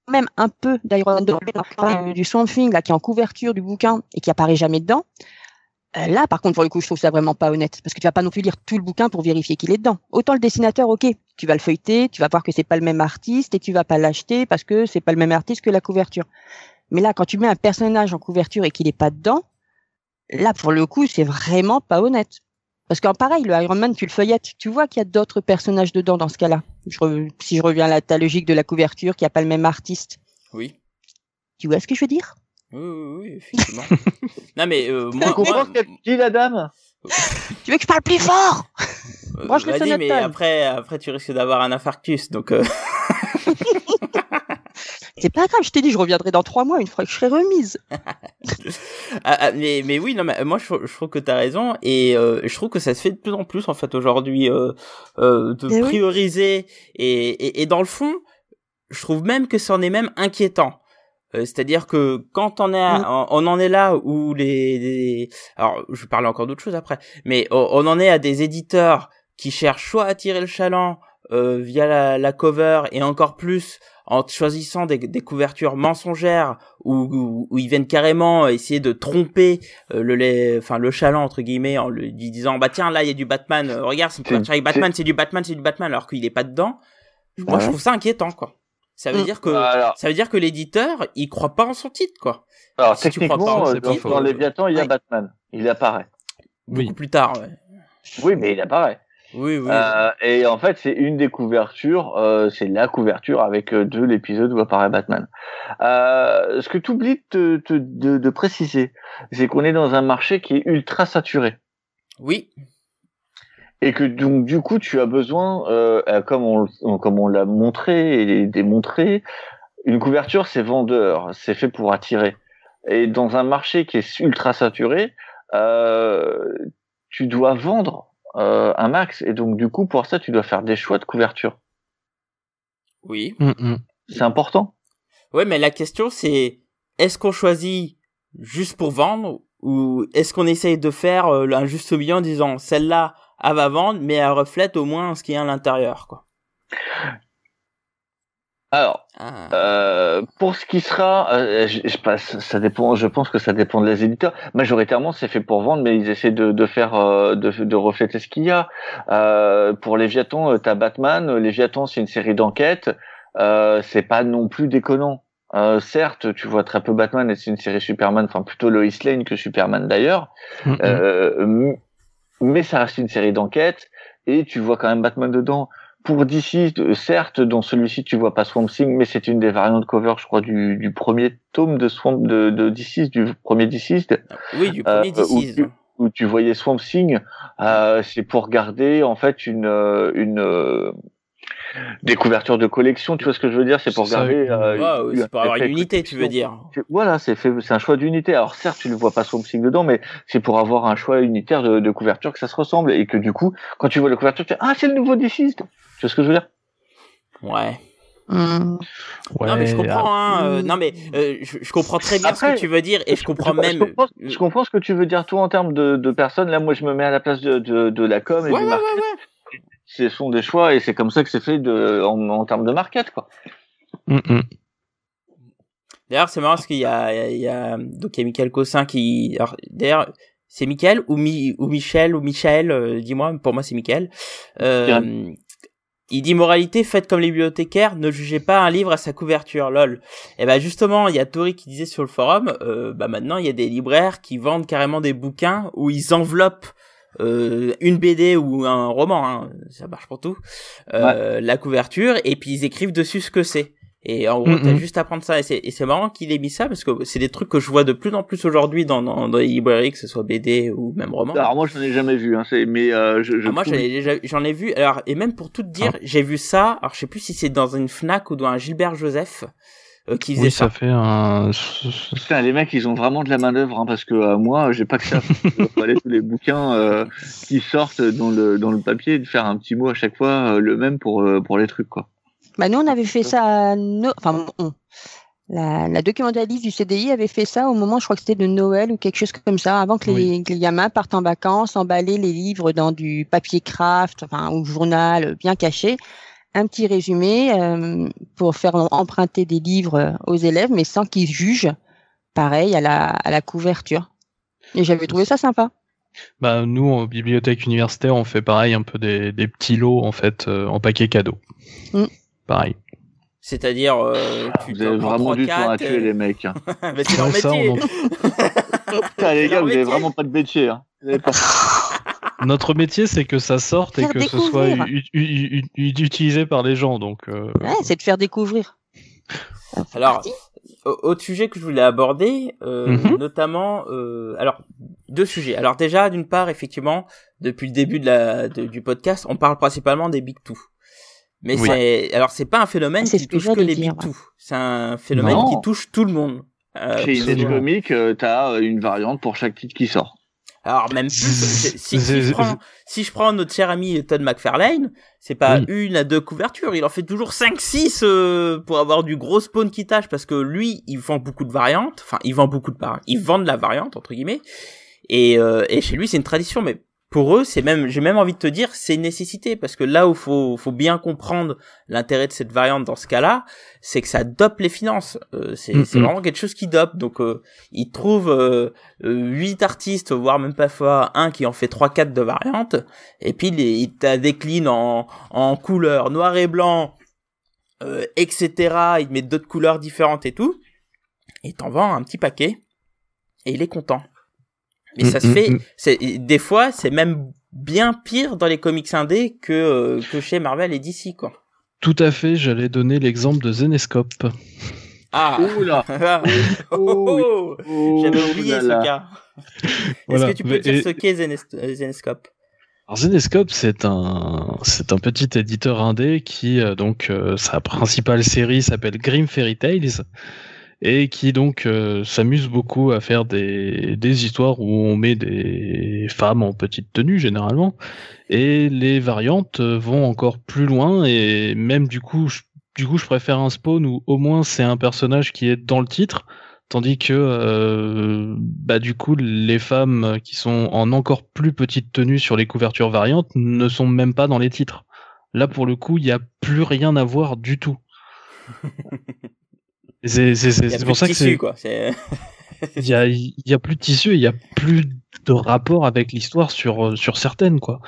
même un peu d'Iron du Swamp Thing là qui est en couverture du bouquin et qui apparaît jamais dedans. Euh, là, par contre, pour le coup, je trouve ça vraiment pas honnête, parce que tu vas pas non plus lire tout le bouquin pour vérifier qu'il est dedans. Autant le dessinateur, ok, tu vas le feuilleter, tu vas voir que c'est pas le même artiste et tu vas pas l'acheter parce que c'est pas le même artiste que la couverture. Mais là, quand tu mets un personnage en couverture et qu'il est pas dedans, là, pour le coup, c'est vraiment pas honnête. Parce qu'en pareil, le Iron Man, tu le feuillettes, tu vois qu'il y a d'autres personnages dedans dans ce cas-là. si je reviens à la logique de la couverture, qu'il n'y a pas le même artiste. Oui. Tu vois ce que je veux dire? Oui, oui, oui, effectivement. non, mais euh, moi. Tu comprends ce dit la dame? Tu veux que je parle plus fort? Euh, Moi, je le mais après, après, tu risques d'avoir un infarctus, donc. Euh... C'est pas grave, je t'ai dit, je reviendrai dans trois mois, une fois que je serai remise. ah, ah, mais, mais oui, non, mais moi, je, je trouve que t'as raison, et euh, je trouve que ça se fait de plus en plus, en fait, aujourd'hui, euh, euh, de eh prioriser, et, et, et, dans le fond, je trouve même que c'en est même inquiétant. Euh, c'est-à-dire que quand on est, mm. on, en est là où les, alors je vais parler encore d'autres choses après, mais on, en est à des éditeurs qui cherchent soit à tirer le chaland euh, via la, la, cover et encore plus en choisissant des, des couvertures mensongères où, où, ils viennent carrément essayer de tromper euh, le enfin le chaland entre guillemets en lui disant bah tiens là il y a du Batman regarde c'est une couverture avec Batman c'est du Batman c'est du Batman alors qu'il est pas dedans. Moi je trouve ça inquiétant quoi ça veut mm. dire que ça veut dire que l'éditeur il croit pas en son titre quoi. Alors techniquement euh, dans, dans Léviathan il y a Batman, il apparaît. Beaucoup plus tard. Ouais. Oui mais il apparaît. Oui oui. Euh, et en fait c'est une des couvertures, euh, c'est la couverture avec euh, deux l'épisode où apparaît Batman. Euh, ce que tu oublies de, de, de préciser, c'est qu'on est dans un marché qui est ultra saturé. Oui et que donc du coup tu as besoin, euh, comme on comme on l'a montré et démontré, une couverture c'est vendeur, c'est fait pour attirer. Et dans un marché qui est ultra saturé, euh, tu dois vendre euh, un max et donc du coup pour ça tu dois faire des choix de couverture. Oui. Mm, mm. C'est important. Ouais, mais la question c'est est-ce qu'on choisit juste pour vendre ou est-ce qu'on essaye de faire euh, un juste milieu en disant celle-là elle va vendre, mais elle reflète au moins ce qu'il y a à l'intérieur, quoi. Alors, ah. euh, pour ce qui sera, euh, je, je, passe, ça dépend. Je pense que ça dépend des éditeurs. Majoritairement, c'est fait pour vendre, mais ils essaient de, de faire, euh, de, de, refléter ce qu'il y a. Euh, pour Léviathan, euh, t'as Batman. Léviathan, c'est une série d'enquêtes. Euh, c'est pas non plus déconnant. certes, tu vois très peu Batman et c'est une série Superman, enfin plutôt Lois Lane que Superman d'ailleurs. Mm-hmm mais ça reste une série d'enquêtes et tu vois quand même Batman dedans. Pour DC, certes, dans celui-ci, tu vois pas Swamp Thing, mais c'est une des variantes cover, je crois, du, du premier tome de Swamp de, de DC, du premier DC. Oui, du premier euh, DC. Où, tu, voyais Swamp Thing, euh, c'est pour garder en fait une une des couvertures de collection, tu vois ce que je veux dire C'est pour garder. Ouais, ouais, une- c'est pour avoir une unité, tu veux dire. Voilà, c'est fait, c'est un choix d'unité. Alors certes, tu ne vois pas Swamp Thing dedans, mais c'est pour avoir un choix unitaire de, de couverture que ça se ressemble et que du coup, quand tu vois la couverture, tu dis ah c'est le nouveau DC. Tu vois ce que je veux dire? Ouais. Hmm. Ouais, non mais je ah, comprends. Hein, euh, non mais euh, je, je comprends très bien ce que tu veux dire et je comprends je, même. Je comprends, je comprends ce que tu veux dire toi en termes de, de personnes. Là, moi, je me mets à la place de, de, de la com et Ouais, du ouais, market. Ce sont des choix et c'est comme ça que c'est fait de, en, en termes de market, quoi. mm, mm. D'ailleurs, c'est marrant parce qu'il y a, il y a, il y a- donc il y a Michael Cossin qui, d'ailleurs, c'est Michael ou, Mi, ou Michel ou Michel, euh, dis-moi, pour moi c'est Michael. Euh, il dit moralité, faites comme les bibliothécaires, ne jugez pas un livre à sa couverture, lol. Et ben justement, il y a Tori qui disait sur le forum, euh, bah maintenant il y a des libraires qui vendent carrément des bouquins où ils enveloppent euh, une BD ou un roman, hein, ça marche pour tout, euh, la couverture et puis ils écrivent dessus ce que c'est. Et en gros, t'as juste à prendre ça. Et c'est, marrant qu'il ait mis ça parce que c'est des trucs que je vois de plus en plus aujourd'hui dans, dans, dans les librairies, que ce soit BD ou même roman. Alors moi, je n'en ai jamais vu, hein, mais euh, je, je Ah, moi, j'en trouve- ai, ai vu. Alors, et même pour tout te dire, j'ai vu ça. Alors, je sais plus si c'est dans une Fnac ou dans un Gilbert Joseph qui faisait Oui, ça. ça fait un. Putain, les mecs, ils ont vraiment de la main d'œuvre, hein, parce que euh, moi, j'ai pas que ça. Je dois aller tous les bouquins euh, qui sortent dans le dans le papier, de faire un petit mot à chaque fois, euh, le même pour euh, pour les trucs, quoi. Bah, nous, on avait fait ça, à No- enfin, on. La, la documentaliste du CDI avait fait ça au moment, je crois que c'était de Noël ou quelque chose comme ça, avant que les, que les gamins partent en vacances, emballer les livres dans du papier craft, enfin, ou journal bien caché. Un petit résumé euh, pour faire emprunter des livres aux élèves, mais sans qu'ils jugent, pareil, à la, à la couverture. Et j'avais trouvé ça sympa. Bah, nous, en bibliothèque universitaire, on fait pareil, un peu des, des petits lots, en fait, euh, en paquet cadeau. Mm. Pareil. C'est-à-dire, euh, tu Vous avez vraiment du temps à tuer, les mecs. hein. euh, mais c'est leur ça, on en- Putain, les gars, vous avez métier. vraiment pas de métier. Hein. Vous avez pas- Notre métier, c'est que ça sorte et que ce soit découvrir. u- u- u- u- utilisé par les gens. Donc, euh, Ouais, c'est de faire découvrir. Alors, autre sujet que je voulais aborder, euh, Mhm. notamment, euh, alors deux sujets. Alors déjà, d'une part, effectivement, depuis le début de la de- du podcast, on parle principalement des big two. Mais Oui. c'est alors c'est pas un phénomène C'est qui que touche que les dire, big two. C'est un phénomène Non. qui touche tout le monde. Euh, Chez Image absolument. Comics, euh, t'as une variante pour chaque titre qui sort. Alors même plus, si, je prends, si je prends notre cher ami Todd McFarlane, c'est pas Oui. une à deux couvertures, il en fait toujours 5-6 euh, pour avoir du gros spawn qui tâche, parce que lui, il vend beaucoup de variantes, enfin il vend beaucoup de variantes, il vend de la variante, entre guillemets, et, euh, et chez lui c'est une tradition, mais pour eux, c'est même, j'ai même envie de te dire, c'est une nécessité, parce que là où faut, faut bien comprendre l'intérêt de cette variante dans ce cas-là, c'est que ça dope les finances. Euh, c'est Mm, mm. vraiment quelque chose qui dope. Donc, euh, ils trouvent euh, euh, huit artistes, voire même pas fois un qui en fait trois, quatre de variantes, et puis les, ils te déclinent en, en couleurs noir et blanc, euh, etc. Ils te mettent d'autres couleurs différentes et tout, et t'en vends un petit paquet, et il est content. Mais ça Mm, se mm, fait, mm. c'est des fois, c'est même bien pire dans les comics indés que euh, que chez Marvel et DC quoi. tout à fait, j'allais donner l'exemple de Zenescope. Ah. Oula oh, oh, Oh J'avais oublié là ce là. cas. Voilà. Est-ce que tu peux Mais- dire et- ce qu'est Zenes- euh, Zenescope? Alors Zenescope, c'est un, c'est un petit éditeur indé qui, euh, donc, euh, sa principale série s'appelle Grim Fairy Tales et qui donc euh, s'amuse beaucoup à faire des, des histoires où on met des femmes en petite tenue généralement et les variantes euh, vont encore plus loin et même du coup, je, du coup, je préfère un spawn où au moins c'est un personnage qui est dans le titre. Tandis que, euh, bah, du coup, les femmes qui sont en encore plus petite tenue sur les couvertures variantes ne sont même pas dans les titres. Là, pour le coup, il n'y a plus rien à voir du tout. C'est pour ça que c'est. Il y a, il y a plus de tissu, il y a plus de rapport avec l'histoire sur, euh, sur certaines, quoi.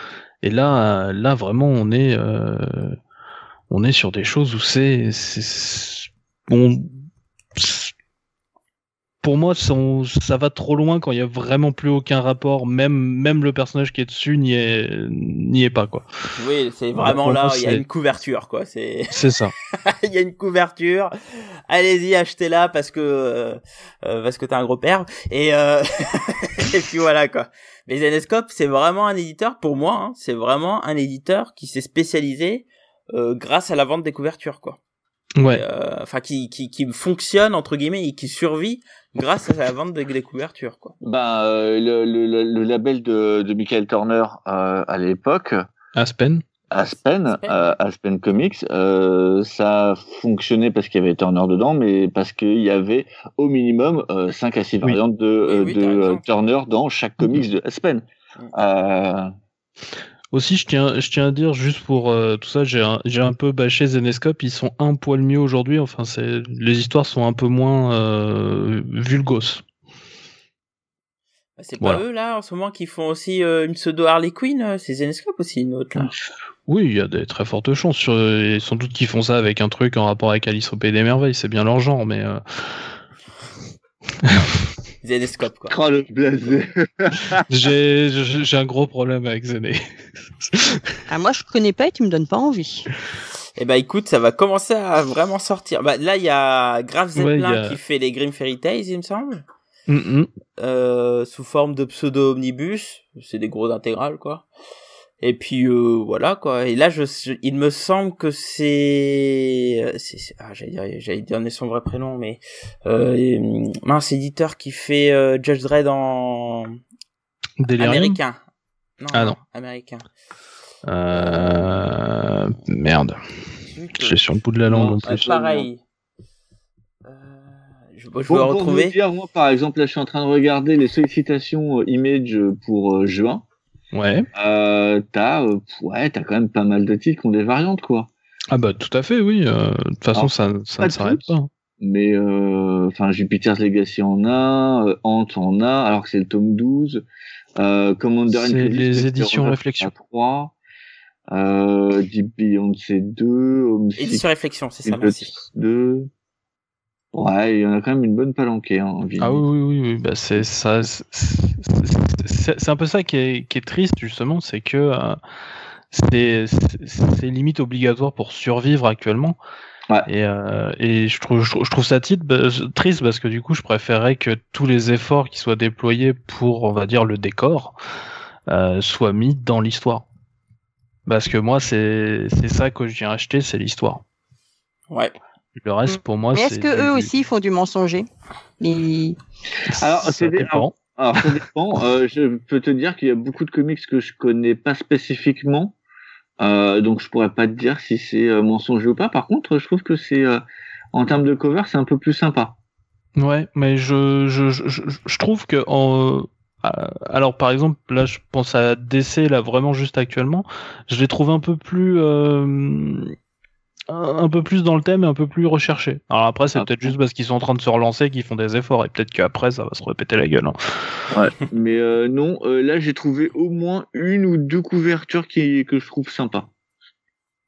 Et là, là, vraiment, on est, euh, on est sur des choses où c'est, bon, pour moi, ça, va trop loin quand il y a vraiment plus aucun rapport, même, même le personnage qui est dessus n'y est, n'y est pas, quoi. oui, c'est vraiment là. Il y a une couverture quoi. C'est C'est ça. il y a une couverture. Allez-y, achetez-la parce que euh, euh, parce que t'es un gros père. Et euh, et puis voilà quoi. Mais Zenescope, c'est vraiment un éditeur pour moi. hein, c'est vraiment un éditeur qui s'est spécialisé euh, grâce à la vente des couvertures, quoi. Ouais. Euh, Enfin, qui, qui, qui fonctionne entre guillemets et qui survit grâce à la vente des, des couvertures, quoi. Ben, euh, le, le, le, label de, de Michael Turner euh, à l'époque, Aspen. Aspen, Aspen. euh, Aspen Comics, euh, ça fonctionnait parce qu'il y avait Turner dedans, mais parce qu'il y avait au minimum euh, 5 à 6 Oui. variantes de, euh, Oui, oui, de. Turner dans chaque comics de Aspen. Aussi, je tiens, je tiens à dire juste pour euh, tout ça, j'ai un, un peu bâché Zenescope. Ils sont un poil mieux aujourd'hui. Enfin, les histoires sont un peu moins euh, vulgos. Bah, C'est pas Voilà. eux là en ce moment qui font aussi euh, une pseudo Harley Quinn, c'est Zenescope aussi une autre là. Oui, il y a des très fortes chances. Sur, et sans doute qu'ils font ça avec un truc en rapport avec Alice au Pays des Merveilles. C'est bien leur genre, mais Zenescope quoi. oh, le blasé. j'ai, j'ai j'ai un gros problème avec Zené. Ah, moi, je connais pas et tu me donnes pas envie. Et bah écoute, ça va commencer à vraiment sortir. Bah là il y a Graf Zeppelin a- qui fait les Grim Fairy Tales, il me semble, Mm, mm. euh, sous forme de pseudo omnibus, c'est des gros intégrales quoi. Et puis euh, voilà quoi. Et là je, je- il me semble que c'est euh, ah j'allais dire j'allais donner son vrai prénom mais euh, et, hum, mince éditeur qui fait euh, Judge Dredd en Delirium. américain. Non, Ah, non. américain. Euh, merde. J'ai sur le bout de la langue Non, en plus. pareil. Euh, je, je Pour, vais pour vous retrouver. dire, moi, par exemple, là, je suis en train de regarder les sollicitations euh, image pour euh, juin. Ouais. Euh, t'as, euh, ouais, t'as quand même pas mal de titres qui ont des variantes, quoi. Ah bah tout à fait, oui. euh, De toute façon, Alors, ça, ça ne s'arrête pas. Mais, euh, enfin, Jupiter's Legacy en a, euh, Ant en a, alors que c'est le tome 12. Euh, Commander C'est les éditions Réflexion. à 3. Euh, Deep Beyond c'est 2. Home Édition réflexion, c'est ça, merci. 2. Ouais, il y en a quand même une bonne palanquée, hein, en Ah oui, oui, oui, oui. Bah, c'est ça. c'est- C'est c'est un peu ça qui est, qui est triste justement, c'est que euh, c'est limite obligatoire pour survivre actuellement. Ouais. Et, euh, et je trouve, je trouve- je trouve ça titre, bah, triste parce que du coup, je préférerais que tous les efforts qui soient déployés pour, on va dire, le décor euh, soient mis dans l'histoire. Parce que moi, c'est c'est ça que je viens acheter, c'est l'histoire. Ouais. Le reste, pour moi, Mais c'est. est-ce que du- eux aussi font du mensonger Mais Alors, ça c'est des- dépend. Alors, ça dépend. Euh, je peux te dire qu'il y a beaucoup de comics que je connais pas spécifiquement. Euh, donc, je pourrais pas te dire si c'est euh, mensonger ou pas. Par contre, je trouve que c'est, euh, en termes de cover, c'est un peu plus sympa. Ouais, mais je, je, je, je- je trouve que en, euh, alors par exemple là je pense à DC là vraiment juste actuellement, je les trouve un peu plus euh, un peu plus dans le thème et un peu plus recherché. Alors après c'est Ah. peut-être juste parce qu'ils sont en train de se relancer qu'ils font des efforts et peut-être qu'après ça va se répéter la gueule. hein. Mais euh, non, euh, là, j'ai trouvé au moins une ou deux couvertures qui, que je trouve sympa.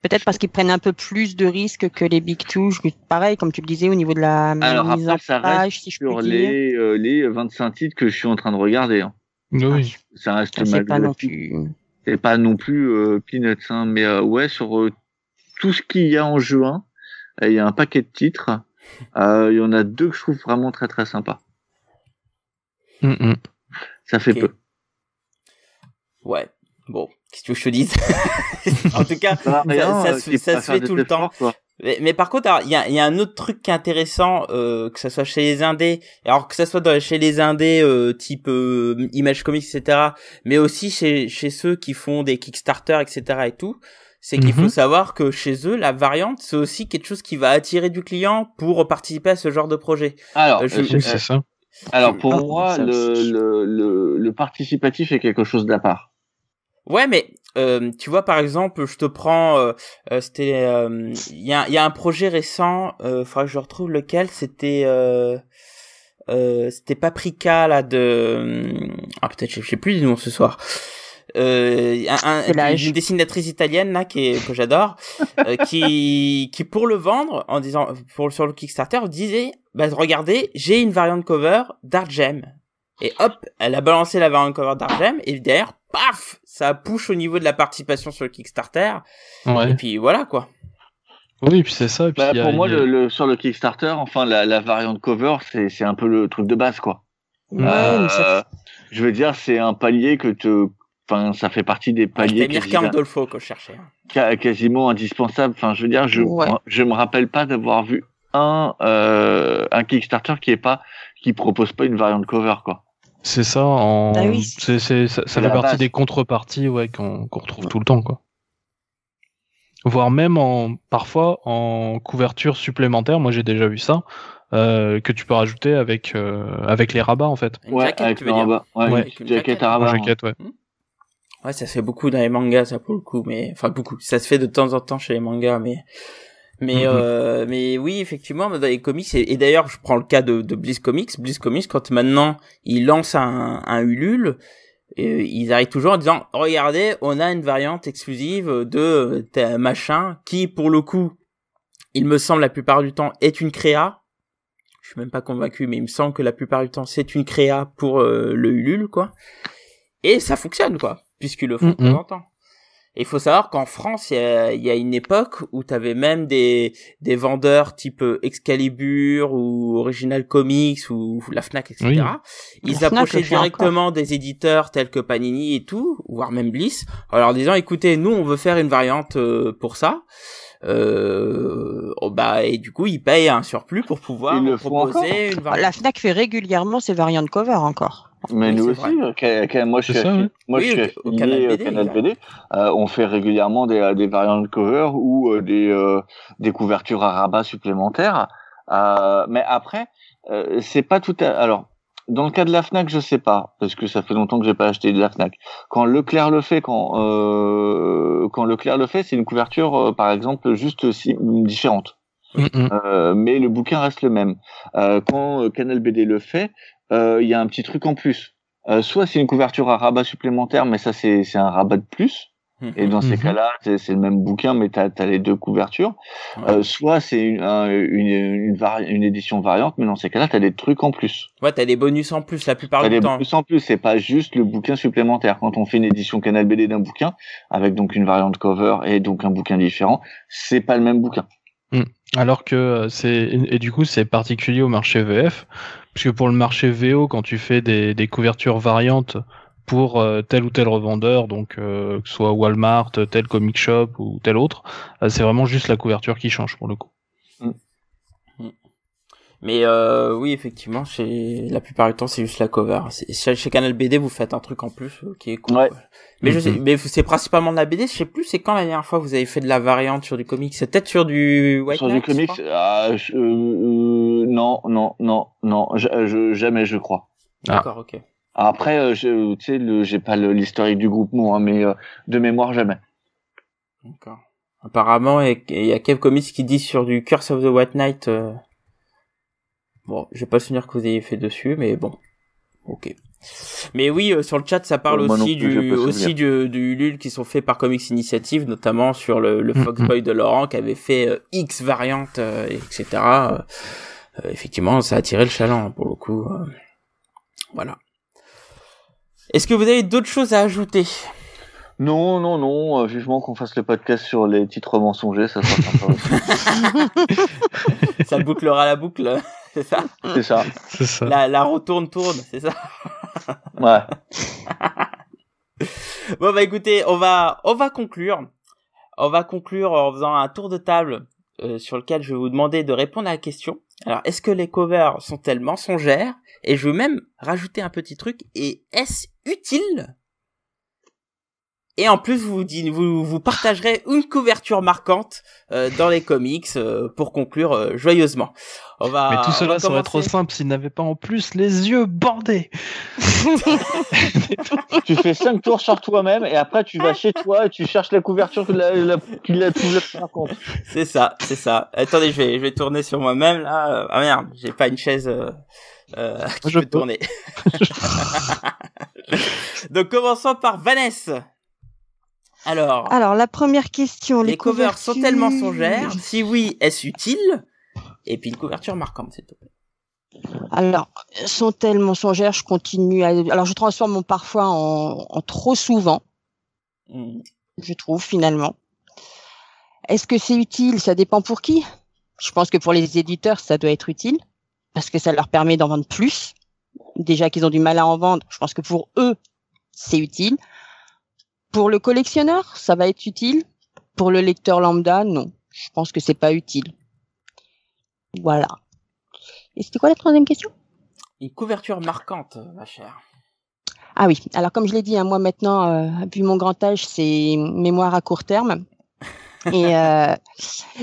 peut-être parce qu'ils prennent un peu plus de risques que les Big Two. Je- Pareil, comme tu le disais, au niveau de la Alors mise après, en ça page, reste si je sur dire. les, euh, les 25 titres que je suis en train de regarder. hein. Oui. Ça reste C'est pas malgré non tout- plus. C'est pas non plus euh, peanuts, hein, mais euh, ouais, sur euh, tout ce qu'il y a en juin, il y a un paquet de titres. Euh, Il y en a deux que je trouve vraiment très très sympas. Mm, mm. Ça fait peu. Ouais. Bon, qu'est-ce que tu veux que je te dise? En tout cas, Ça, ça, ça euh, se, ça fait tout le temps. quoi. Mais, mais par contre, il y a, il y a un autre truc qui est intéressant, euh, que ça soit chez les indés, alors que ça soit dans- chez les indés euh, type euh, Image Comics, etc., mais aussi chez, chez ceux qui font des Kickstarter, etc. et tout, c'est qu'il Mhm. faut savoir que chez eux, la variante, c'est aussi quelque chose qui va attirer du client pour participer à ce genre de projet. Alors, Euh, je- euh, Oui, c'est ça. alors pour Ah, moi, ça le, le, le, le participatif est quelque chose d'à part. Ouais, mais euh, tu vois, par exemple, je te prends, euh, euh, c'était, euh, il y a, il y a un projet récent, euh, faudra que je retrouve lequel, c'était, euh, euh, c'était Paprika là de, ah peut-être, je sais plus du nom ce soir. Euh, un, un- une dessinatrice italienne là qui est, que j'adore, euh, qui, qui pour le vendre en disant pour sur le Kickstarter disait, bah regardez, j'ai une variante cover d'Argem. Et hop, elle a balancé la variante cover d'Argem et derrière, paf, ça push au niveau de la participation sur le Kickstarter. Et puis voilà quoi. Oui, puis c'est ça. et puis Bah, il y a- pour moi, il y a- le, le- sur le Kickstarter, enfin, la, la variante cover, c'est c'est un peu le truc de base, quoi. Ouais, Euh, mais ça- Je veux dire, c'est un palier que te enfin, ça fait partie des Ah, paliers C'était Mirka Andolfo que je cherchais. hein. quasiment indispensables. Enfin, je veux dire, je Ouais. je me rappelle pas d'avoir vu un euh, un Kickstarter qui est pas qui propose pas une variante cover quoi. C'est ça, en... Ah oui. c'est, c'est, ça, fait la partie base. des contreparties ouais, qu'on, qu'on retrouve tout le temps. Quoi. Voire même en, parfois en couverture supplémentaire, moi j'ai déjà vu ça, euh, que tu peux rajouter avec, euh, avec les rabats en fait. Une ouais, avec tu le veux dire. Ouais, Ouais. une jaquette. à En rabat. ouais. jaquette, ouais. Ça se fait beaucoup dans les mangas, ça pour le coup, mais enfin beaucoup. Ça se fait de temps en temps chez les mangas, mais mais Mhm. euh, mais oui, effectivement, dans les comics et, et d'ailleurs, je prends le cas de, de Bliss Comics. Bliss Comics, quand maintenant ils lancent un, un Ulule, ils arrivent toujours en disant regardez, on a une variante exclusive de machin qui, pour le coup, il me semble la plupart du temps est une créa. Je suis même pas convaincu, mais il me semble que la plupart du temps c'est une créa pour euh, le Ulule, quoi. Et ça fonctionne, quoi, puisqu'ils le font de temps en temps. Et il faut savoir qu'en France, il y a, il y a une époque où tu avais même des, des vendeurs type euh, Excalibur ou Original Comics ou la Fnac, etc. Oui. Ils La approchaient directement des éditeurs tels que Panini et tout, voire même Bliss, en leur disant, écoutez, nous, on veut faire une variante euh, pour ça. Euh, oh, bah, et du coup, ils payent un surplus pour pouvoir proposer une variante. La Fnac fait régulièrement ses variantes cover encore. Mais Oui, nous aussi, euh, moi je suis, ça, affi- ouais. moi, Oui, je suis au- au affilié Canal BD, Canal exact. BD. Euh, on fait régulièrement des, des variantes cover ou euh, des, euh, des couvertures à rabat supplémentaires. Euh, mais après, euh, c'est pas tout à... Alors, dans le cas de la Fnac, je sais pas, parce que ça fait longtemps que j'ai pas acheté de la Fnac. Quand Leclerc le fait, quand euh, quand Leclerc le fait, c'est une couverture, euh, par exemple, juste si, différente. Mm. Euh, mais le bouquin reste le même. Euh, quand euh, Canal BD le fait, euh, il y a un petit truc en plus. Euh, soit c'est une couverture à rabat supplémentaire, mais ça c'est c'est un rabat de plus. Et dans ces Mhm. cas-là, c'est c'est le même bouquin, mais t'as as les deux couvertures. Ouais. Euh, soit c'est une, un- une, une, vari- une édition variante, mais dans ces cas-là, t'as des trucs en plus. Ouais, t'as des bonus en plus la plupart T'as du des temps. bonus en plus. C'est pas juste le bouquin supplémentaire. Quand on fait une édition Canal BD d'un bouquin, avec donc une variante cover et donc un bouquin différent, c'est pas le même bouquin. Alors que euh, c'est et du coup c'est particulier au marché VF, puisque pour le marché VO, quand tu fais des, couvertures variantes pour euh, tel ou tel revendeur, donc euh, que ce soit Walmart, tel comic shop ou tel autre, euh, c'est vraiment juste la couverture qui change pour le coup. Mais euh, oui, effectivement, chez la plupart du temps, c'est juste la cover. C'est- Chez, chez Canal BD, vous faites un truc en plus qui est cool. Ouais. Mais je sais, Mhm. mais c'est principalement de la BD. Je sais plus, c'est quand la dernière fois vous avez fait de la variante sur du comic. C'est peut-être sur du White Sur du comics, ah, je- euh, euh, non, non, non, non, je, je- jamais, je crois. Ah. D'accord, ok. Après, euh, je, tu sais, le- j'ai pas l'historique du groupement, hein, mais euh, de mémoire, jamais. D'accord. Apparemment, et- et il y a Kev Comics qui dit sur du Curse of the White Knight. euh, Bon, j'ai pas le souvenir que vous ayez fait dessus, mais bon, ok. Mais oui, euh, sur le chat, ça parle aussi plus, du aussi du, du Ulule qui sont faits par Comics Initiative, notamment sur le, le. Foxboy de Laurent qui avait fait euh, X variantes, euh, etc. Euh, euh, effectivement, ça a attiré le chaland hein, pour le coup. Voilà. Est-ce que vous avez d'autres choses à ajouter? Non, non, non, euh, vivement qu'on fasse le podcast sur les titres mensongers, ça sera sympa aussi. Ça bouclera la boucle, c'est ça C'est ça. C'est ça. la, la retourne tourne, c'est ça Ouais. Bon bah écoutez, on va on va conclure. On va conclure en faisant un tour de table euh, sur lequel je vais vous demander de répondre à la question. Alors, est-ce que les covers sont-elles mensongères Et je veux même rajouter un petit truc. Et est-ce utile? Et en plus, vous vous vous partagerez une couverture marquante euh, dans les comics euh, pour conclure euh, joyeusement. On va. Mais tout on cela va serait trop simple s'il n'avait pas en plus les yeux bordés. tu fais cinq tours sur toi-même et après tu vas chez toi et tu cherches la couverture que la, la, qui la plus raconte. C'est ça, c'est ça. Attendez, je vais, je vais tourner sur moi-même là. Ah merde, j'ai pas une chaise euh, euh, qui Je peux. tourner. Donc commençons par Vanessa. Alors, Alors, la première question. les, Les, covers couvertures- sont-elles mensongères Si oui, est-ce utile? Et puis une couverture marquante, s'il te plaît. Alors, sont-elles mensongères Je continue à. Alors, je transforme mon parfois en, en trop souvent, Hmm. je trouve, finalement. Est-ce que c'est utile? Ça dépend pour qui? Je pense que pour les éditeurs, ça doit être utile, parce que ça leur permet d'en vendre plus. Déjà qu'ils ont du mal à en vendre, je pense que pour eux, c'est utile. Pour le collectionneur, ça va être utile. Pour le lecteur lambda, non. Je pense que c'est pas utile. Voilà. Et c'était quoi la troisième question? Une couverture marquante, ma chère. Ah oui. Alors comme je l'ai dit, hein, moi maintenant, euh, vu mon grand âge, c'est mémoire à court terme. Et euh,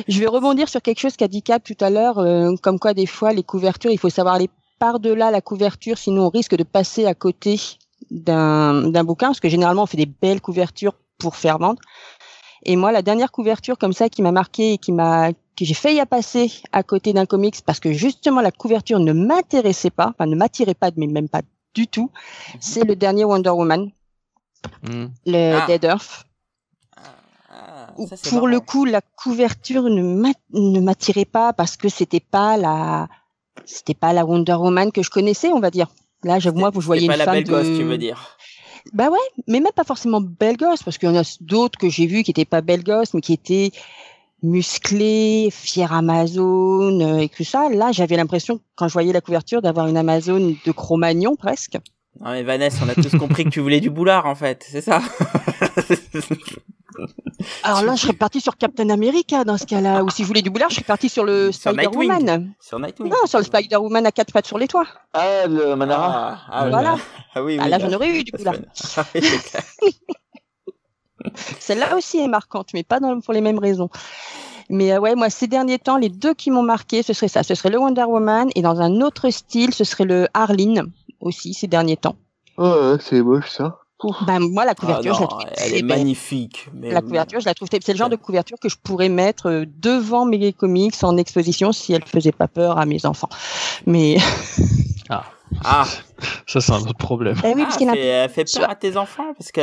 je vais rebondir sur quelque chose qu'a dit Cap tout à l'heure, euh, comme quoi des fois les couvertures, il faut savoir les par-delà la couverture, sinon on risque de passer à côté d'un d'un bouquin, parce que généralement on fait des belles couvertures pour faire vendre. Et moi, la dernière couverture comme ça qui m'a marqué et qui m'a que j'ai failli à passer à côté d'un comics parce que justement la couverture ne m'intéressait pas, enfin ne m'attirait pas, mais même pas du tout, c'est le dernier Wonder Woman, Hmm. le Ah. Dead Earth. Ah, ça, pour le coup, la couverture ne m'a- ne m'attirait pas parce que c'était pas la, c'était pas la Wonder Woman que je connaissais, on va dire. Là, j'avoue, moi, vous voyez pas une la femme belle de... gosse, tu veux dire. Bah ouais, mais même pas forcément belle gosse, parce qu'il y en a d'autres que j'ai vues qui étaient pas belle gosse, mais qui étaient musclées, fière Amazon euh, et tout ça. Là, j'avais l'impression, quand je voyais la couverture, d'avoir une Amazon de Cro-Magnon presque. Non mais Vanessa, on a tous compris que tu voulais du boulard en fait, c'est ça Alors là, je serais partie sur Captain America dans ce cas-là, ou si je voulais du boulard, je serais partie sur le Sur Nightwing. Spider-Woman. Sur Nightwing. Non, sur le Spider-Woman à quatre pattes sur les toits. Ah, le Manara. Ah, ah, Voilà. Ah oui, oui. Ah, là, j'en aurais eu du la boulard. Ah oui. Celle-là aussi est marquante, mais pas dans, pour les mêmes raisons. Mais euh, ouais, moi, ces derniers temps, les deux qui m'ont marqué, ce serait ça. Ce serait le Wonder Woman, et dans un autre style, ce serait le Harleen, aussi, ces derniers temps. Oh, c'est moche ça. Ouf. Ben, moi, la Ah couverture, je la trouve elle est belle. magnifique. Mais La couverture, je la trouve. C'est le genre de couverture que je pourrais mettre euh, devant mes comics en exposition si elle faisait pas peur à mes enfants. Mais Ah, Ça, c'est un autre problème. Eh oui, ah, parce a fait, elle fait peur à tes enfants parce que.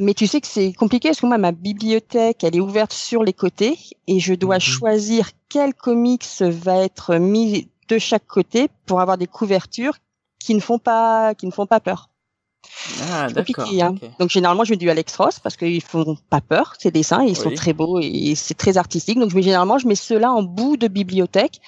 Mais tu sais que c'est compliqué parce que moi, ma bibliothèque, elle est ouverte sur les côtés et je dois Mhm. choisir quel comics va être mis de chaque côté pour avoir des couvertures qui ne font pas, qui ne font pas peur. Ah, d'accord. hein. Donc généralement, je mets du Alex Ross parce qu'ils font pas peur, ces dessins, ils sont très beaux et c'est très artistique. Donc je mets généralement, je mets ceux-là en bout de bibliothèque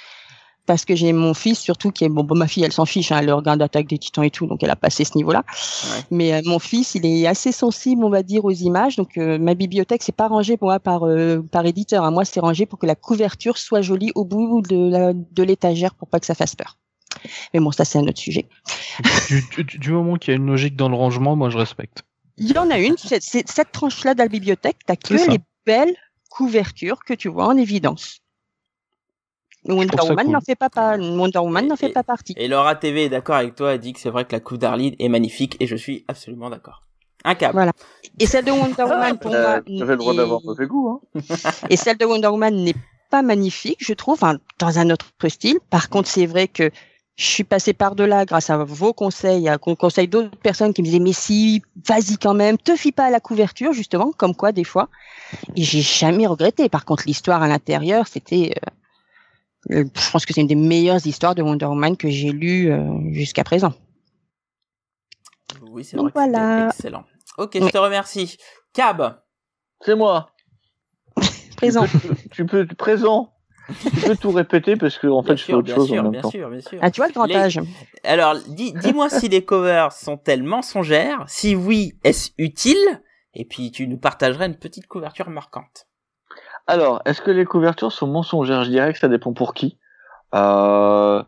parce que j'ai mon fils surtout qui est bon, bon ma fille elle s'en fiche, hein, elle regarde Attaque des Titans et tout, donc elle a passé ce niveau-là. Ouais. Mais euh, mon fils, il est assez sensible, on va dire, aux images. Donc euh, ma bibliothèque, c'est pas rangé pour moi par euh, par éditeur. hein. Moi, c'est rangé pour que la couverture soit jolie au bout de l'étagère pour pas que ça fasse peur. Mais bon, ça c'est un autre sujet. du, du- du moment qu'il y a une logique dans le rangement, moi je respecte. Il y en a une, c'est c'est- cette tranche-là de la bibliothèque, t'as que les belles couvertures que tu vois en évidence. Wonder Woman cool. n'en fait pas, pas Wonder Woman Et- n'en fait pas partie. Et Laura TV est d'accord avec toi, elle dit que c'est vrai que la coupe d'Arlene est magnifique et je suis absolument d'accord. Un câble. Voilà. Et celle de Wonder Woman pour Euh, moi, le droit d'avoir mauvais goût, hein. Et celle de Wonder Woman n'est pas magnifique, je trouve, dans un autre style. Par contre, c'est vrai que je suis passée par-delà grâce à vos conseils, à con- conseils d'autres personnes qui me disaient, mais si, vas-y quand même, te fie pas à la couverture, justement, comme quoi, des fois. Et j'ai jamais regretté. Par contre, l'histoire à l'intérieur, c'était, euh, euh, je pense que c'est une des meilleures histoires de Wonder Woman que j'ai lues euh, jusqu'à présent. Oui, c'est vrai que voilà. excellent. Ok, je te remercie. Cab, C'est moi. Présent. Tu peux, tu peux présent. Tu peux tout répéter parce que en bien fait je fais autre bien chose sûr, en même bien temps. sûr, bien sûr. Ah, tu vois le grand Les- âge. Alors, dis- dis-moi si les covers sont-elles mensongères Si oui, est-ce utile? Et puis, tu nous partagerais une petite couverture marquante. Alors, est-ce que les couvertures sont mensongères? Je dirais que ça dépend pour qui. Euh,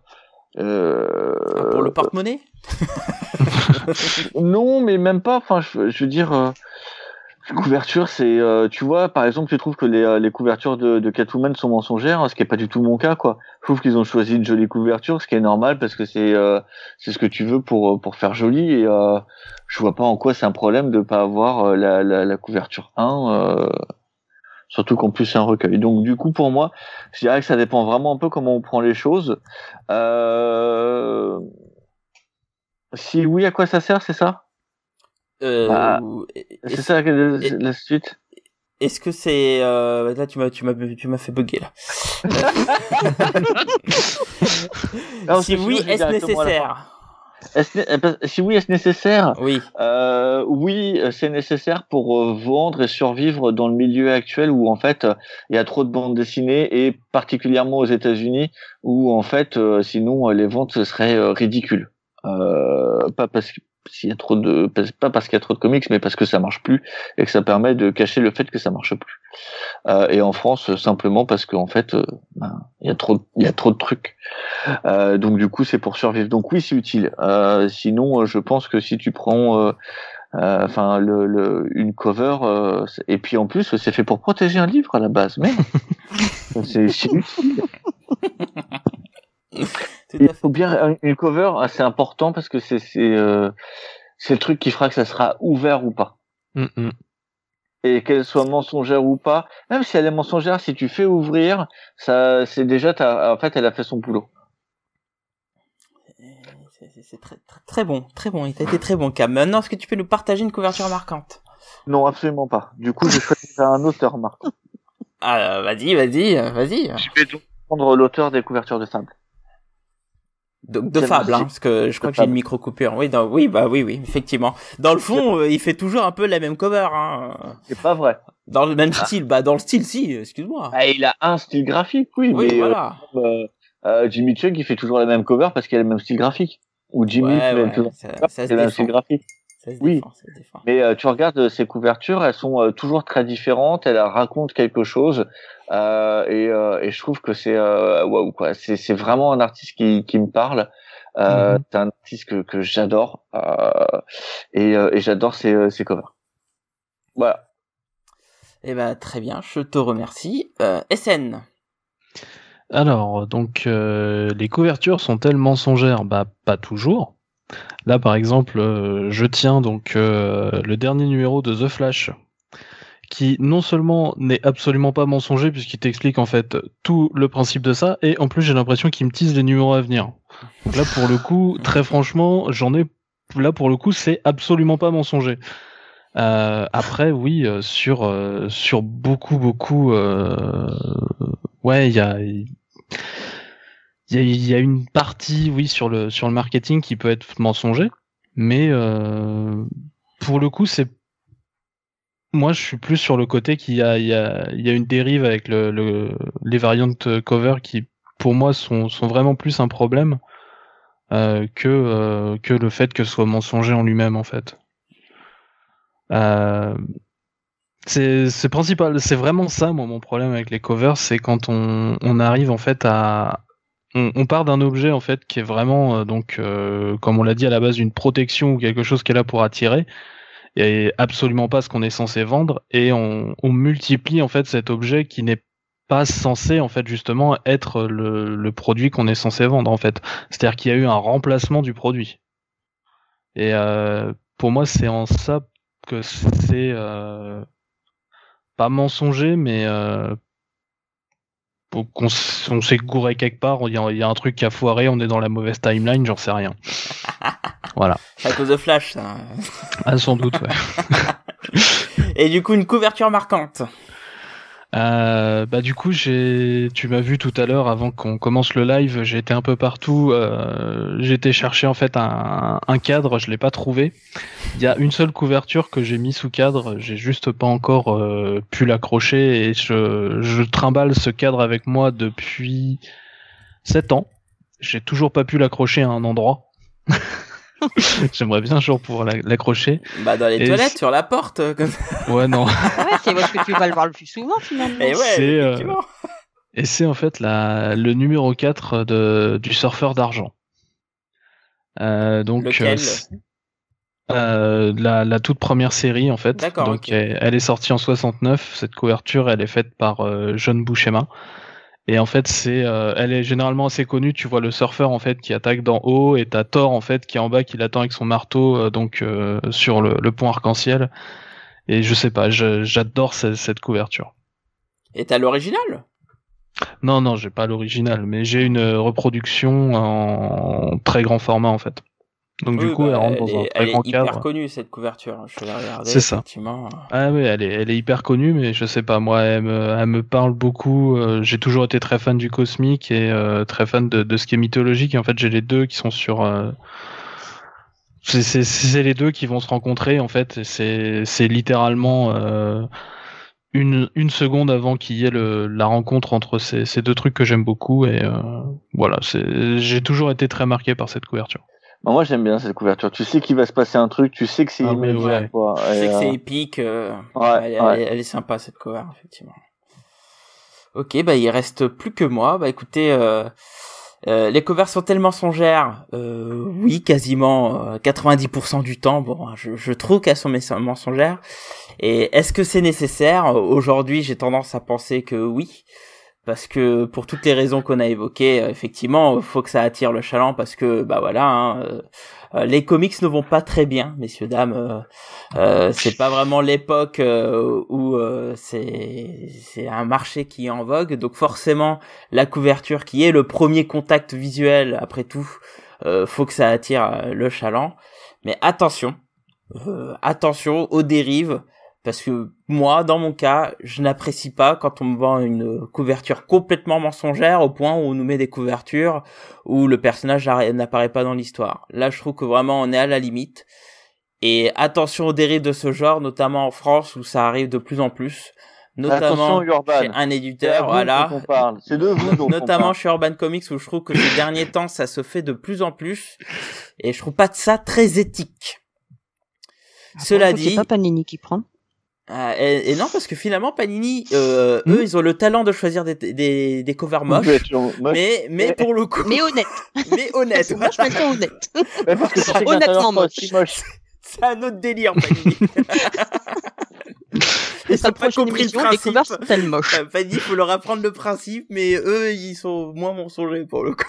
euh, Ah, pour le porte-monnaie? Non, mais même pas. Enfin, je, je veux dire, couverture, c'est, euh, tu vois, par exemple, tu trouves que les, euh, couvertures de, de Catwoman sont mensongères, ce qui est pas du tout mon cas, quoi. Je trouve qu'ils ont choisi une jolie couverture, ce qui est normal parce que c'est, euh, c'est ce que tu veux pour pour faire joli et euh, je vois pas en quoi c'est un problème de pas avoir la, la, couverture 1. Euh, Surtout qu'en plus c'est un recueil. Donc du coup pour moi, je dirais que ça dépend vraiment un peu comment on prend les choses. Si oui, à quoi ça sert, c'est ça? Euh, Bah, C'est ça la, suite Est-ce que c'est euh, là tu m'as tu m'as tu m'as fait bugger là. Non, si oui, est-ce nécessaire? Eh ben, Si oui, est-ce nécessaire? Oui. euh, Oui, c'est nécessaire pour vendre et survivre dans le milieu actuel où en fait il y a trop de bandes dessinées et particulièrement aux États-Unis où en fait sinon les ventes seraient ridicules. Euh, pas parce que s'il y a trop de pas parce qu'il y a trop de comics mais parce que ça marche plus et que ça permet de cacher le fait que ça marche plus. Euh, et en France simplement parce qu'en fait euh, ben, il y a trop il y a trop de trucs. Euh, donc du coup c'est pour survivre. Donc oui c'est utile. Euh, sinon je pense que si tu prends enfin le, le, une cover et puis en plus c'est fait pour protéger un livre à la base. Mais c'est utile il faut bien une cover, c'est important parce que c'est c'est euh, c'est le truc qui fera que ça sera ouvert ou pas. Mm, mm. Et qu'elle soit mensongère ou pas, même si elle est mensongère, si tu fais ouvrir, ça c'est déjà en fait elle a fait son boulot. C'est très, très, très bon, très bon. Il a été très bon, Cam. Maintenant, est-ce que tu peux nous partager une couverture marquante? Non, absolument pas. Du coup, je choisis un auteur marquant. Ah, vas-y, vas-y, vas-y. Je vais donc prendre l'auteur des couvertures de Fable. De, de fable, hein, parce que je crois que j'ai une micro coupure. Oui, dans, oui, bah oui, oui, effectivement. Dans le fond, euh, il fait toujours un peu la même cover. Hein. C'est pas vrai. Dans le même ah. style, bah dans le style, si. Excuse-moi. Ah, il a un style graphique, oui, oui mais voilà. Euh, euh, Jimmy Chuck, il fait toujours la même cover parce qu'il a le même style graphique. Ou Jimmy, ouais, ouais, toujours ça, ça le même style graphique. Ça se oui, défend, ça se défend. mais euh, tu regardes ses couvertures, elles sont toujours très différentes. Elles racontent quelque chose. Euh, et, euh, et, je trouve que c'est euh, waouh quoi. C'est, vraiment un artiste qui, qui me parle. Euh, mm C'est un artiste que, que j'adore et, et j'adore ses, ses covers. Voilà. Eh ben très bien, je te remercie. SN. Alors donc les couvertures sont-elles mensongères Bah pas toujours. Là par exemple, je tiens donc le dernier numéro de The Flash qui non seulement n'est absolument pas mensonger puisqu'il t'explique en fait tout le principe de ça, et en plus j'ai l'impression qu'il me tease les numéros à venir. là pour le coup, très franchement, j'en ai là pour le coup c'est absolument pas mensonger. Euh, après oui euh, sur euh, sur beaucoup beaucoup ouais il y a il y a, y a une partie oui sur le sur le marketing qui peut être mensonger, mais pour le coup c'est moi, je suis plus sur le côté qu'il y a, il y a, il y a une dérive avec le, le, les variantes cover qui, pour moi, sont, sont vraiment plus un problème euh, que, euh, que le fait que ce soit mensonger en lui-même, en fait. Euh, c'est principal, c'est vraiment ça, moi, mon problème avec les covers, c'est quand on, on arrive en fait à, on, on part d'un objet en fait qui est vraiment euh, donc, euh, comme on l'a dit à la base, une protection ou quelque chose qui est là pour attirer et absolument pas ce qu'on est censé vendre et on, on, multiplie en fait cet objet qui n'est pas censé en fait justement être le, le produit qu'on est censé vendre en fait. C'est-à-dire qu'il y a eu un remplacement du produit. Et euh, pour moi c'est en ça que c'est euh, pas mensonger mais euh, qu'on on s'est gouré quelque part, il y, a, il y, a, un truc qui a foiré, on est dans la mauvaise timeline, j'en sais rien. Voilà. C'est à cause de Flash, ça. Ah, sans doute, ouais. Et du coup, une couverture marquante. Euh, bah du coup j'ai tu m'as vu tout à l'heure avant qu'on commence le live j'ai été un peu partout euh, été chercher en fait un, cadre je l'ai pas trouvé. Il y a une seule couverture que j'ai mis sous cadre j'ai juste pas encore euh, pu l'accrocher et je, je trimballe ce cadre avec moi depuis 7 ans. J'ai toujours pas pu l'accrocher à un endroit J'aimerais bien un jour pouvoir l'accrocher. Bah dans les toilettes, sur la porte. Comme Ouais non. ouais, c'est parce que tu vas le voir le plus souvent finalement. Et ouais, euh, Et c'est en fait la, le numéro 4 de, du surfeur d'argent. Euh, donc Lequel euh, la, la, toute première série en fait. Donc elle, elle, est sortie en 69. Cette couverture, elle est faite par euh, John Buscema. Et en fait, c'est, euh, elle est généralement assez connue. Tu vois le surfeur en fait qui attaque d'en haut et t'as Thor en fait qui est en bas qui l'attend avec son marteau euh, donc euh, sur le, le, pont arc-en-ciel. Et je sais pas, j'adore cette, cette, couverture. Et t'as l'original? Non, non, j'ai pas l'original, mais j'ai une reproduction en très grand format en fait. Donc du coup, bah, elle rentre dans un très grand cadre. Elle est hyper connue cette couverture. Je vais la regarder. C'est ça. Ah oui, elle est, elle est hyper connue, mais je sais pas. Moi, elle me, elle me parle beaucoup. Euh, j'ai toujours été très fan du cosmique et euh, très fan de, de, ce qui est mythologique. Et en fait, j'ai les deux qui sont sur. Euh... C'est les deux qui vont se rencontrer. En fait, c'est littéralement euh, une, une seconde avant qu'il y ait le, la rencontre entre ces, ces deux trucs que j'aime beaucoup. Et euh, voilà, j'ai toujours été très marqué par cette couverture. Bah, moi j'aime bien cette couverture. Tu sais qu'il va se passer un truc, tu sais que c'est Ah ouais, immédiat, ouais. quoi. Je sais que c'est euh, épique. euh, Ouais, elle, ouais. elle- elle est sympa cette cover, effectivement. Ok, bah il reste plus que moi. Bah écoutez, euh, euh, les covers sont tellement mensongères. Euh, oui, quasiment euh, 90% du temps. Bon, je, je trouve qu'elles sont mensongères. Et est-ce que c'est nécessaire? Aujourd'hui, j'ai tendance à penser que oui. Parce que pour toutes les raisons qu'on a évoquées, euh, effectivement, faut que ça attire le chaland parce que bah voilà, hein, euh, euh, les comics ne vont pas très bien, messieurs dames. euh, euh, c'est pas vraiment l'époque euh, où euh, c'est c'est un marché qui est en vogue, donc forcément la couverture qui est le premier contact visuel après tout, euh, faut que ça attire euh, le chaland. Mais attention, euh, attention aux dérives, parce que moi, dans mon cas, je n'apprécie pas quand on me vend une couverture complètement mensongère au point où on nous met des couvertures où le personnage n'apparaît pas dans l'histoire. Là, je trouve que vraiment on est à la limite. Et attention aux dérives de ce genre, notamment en France où ça arrive de plus en plus, notamment chez un éditeur, vous voilà, on parle. C'est de vous dont on notamment parle. chez Urban Comics où je trouve que ces derniers temps ça se fait de plus en plus et je trouve pas ça très éthique. Cela dit, C'est pas Panini qui prend. Ah, et, et non parce que finalement Panini, euh, eux ils ont le talent de choisir des, des, des covers moches, moche. mais mais pour le coup, Mais honnête. mais honnête, Moi, je maintiens honnête. Ouais, parce que tu sais que Honnêtement moche. c'est aussi moche. c'est un autre délire Panini. Ils Sa ont pas compris le émission, les principe. couverts sont-elles moches. Enfin, Panini, faut leur apprendre le principe, mais eux, ils sont moins mensongers pour le coup.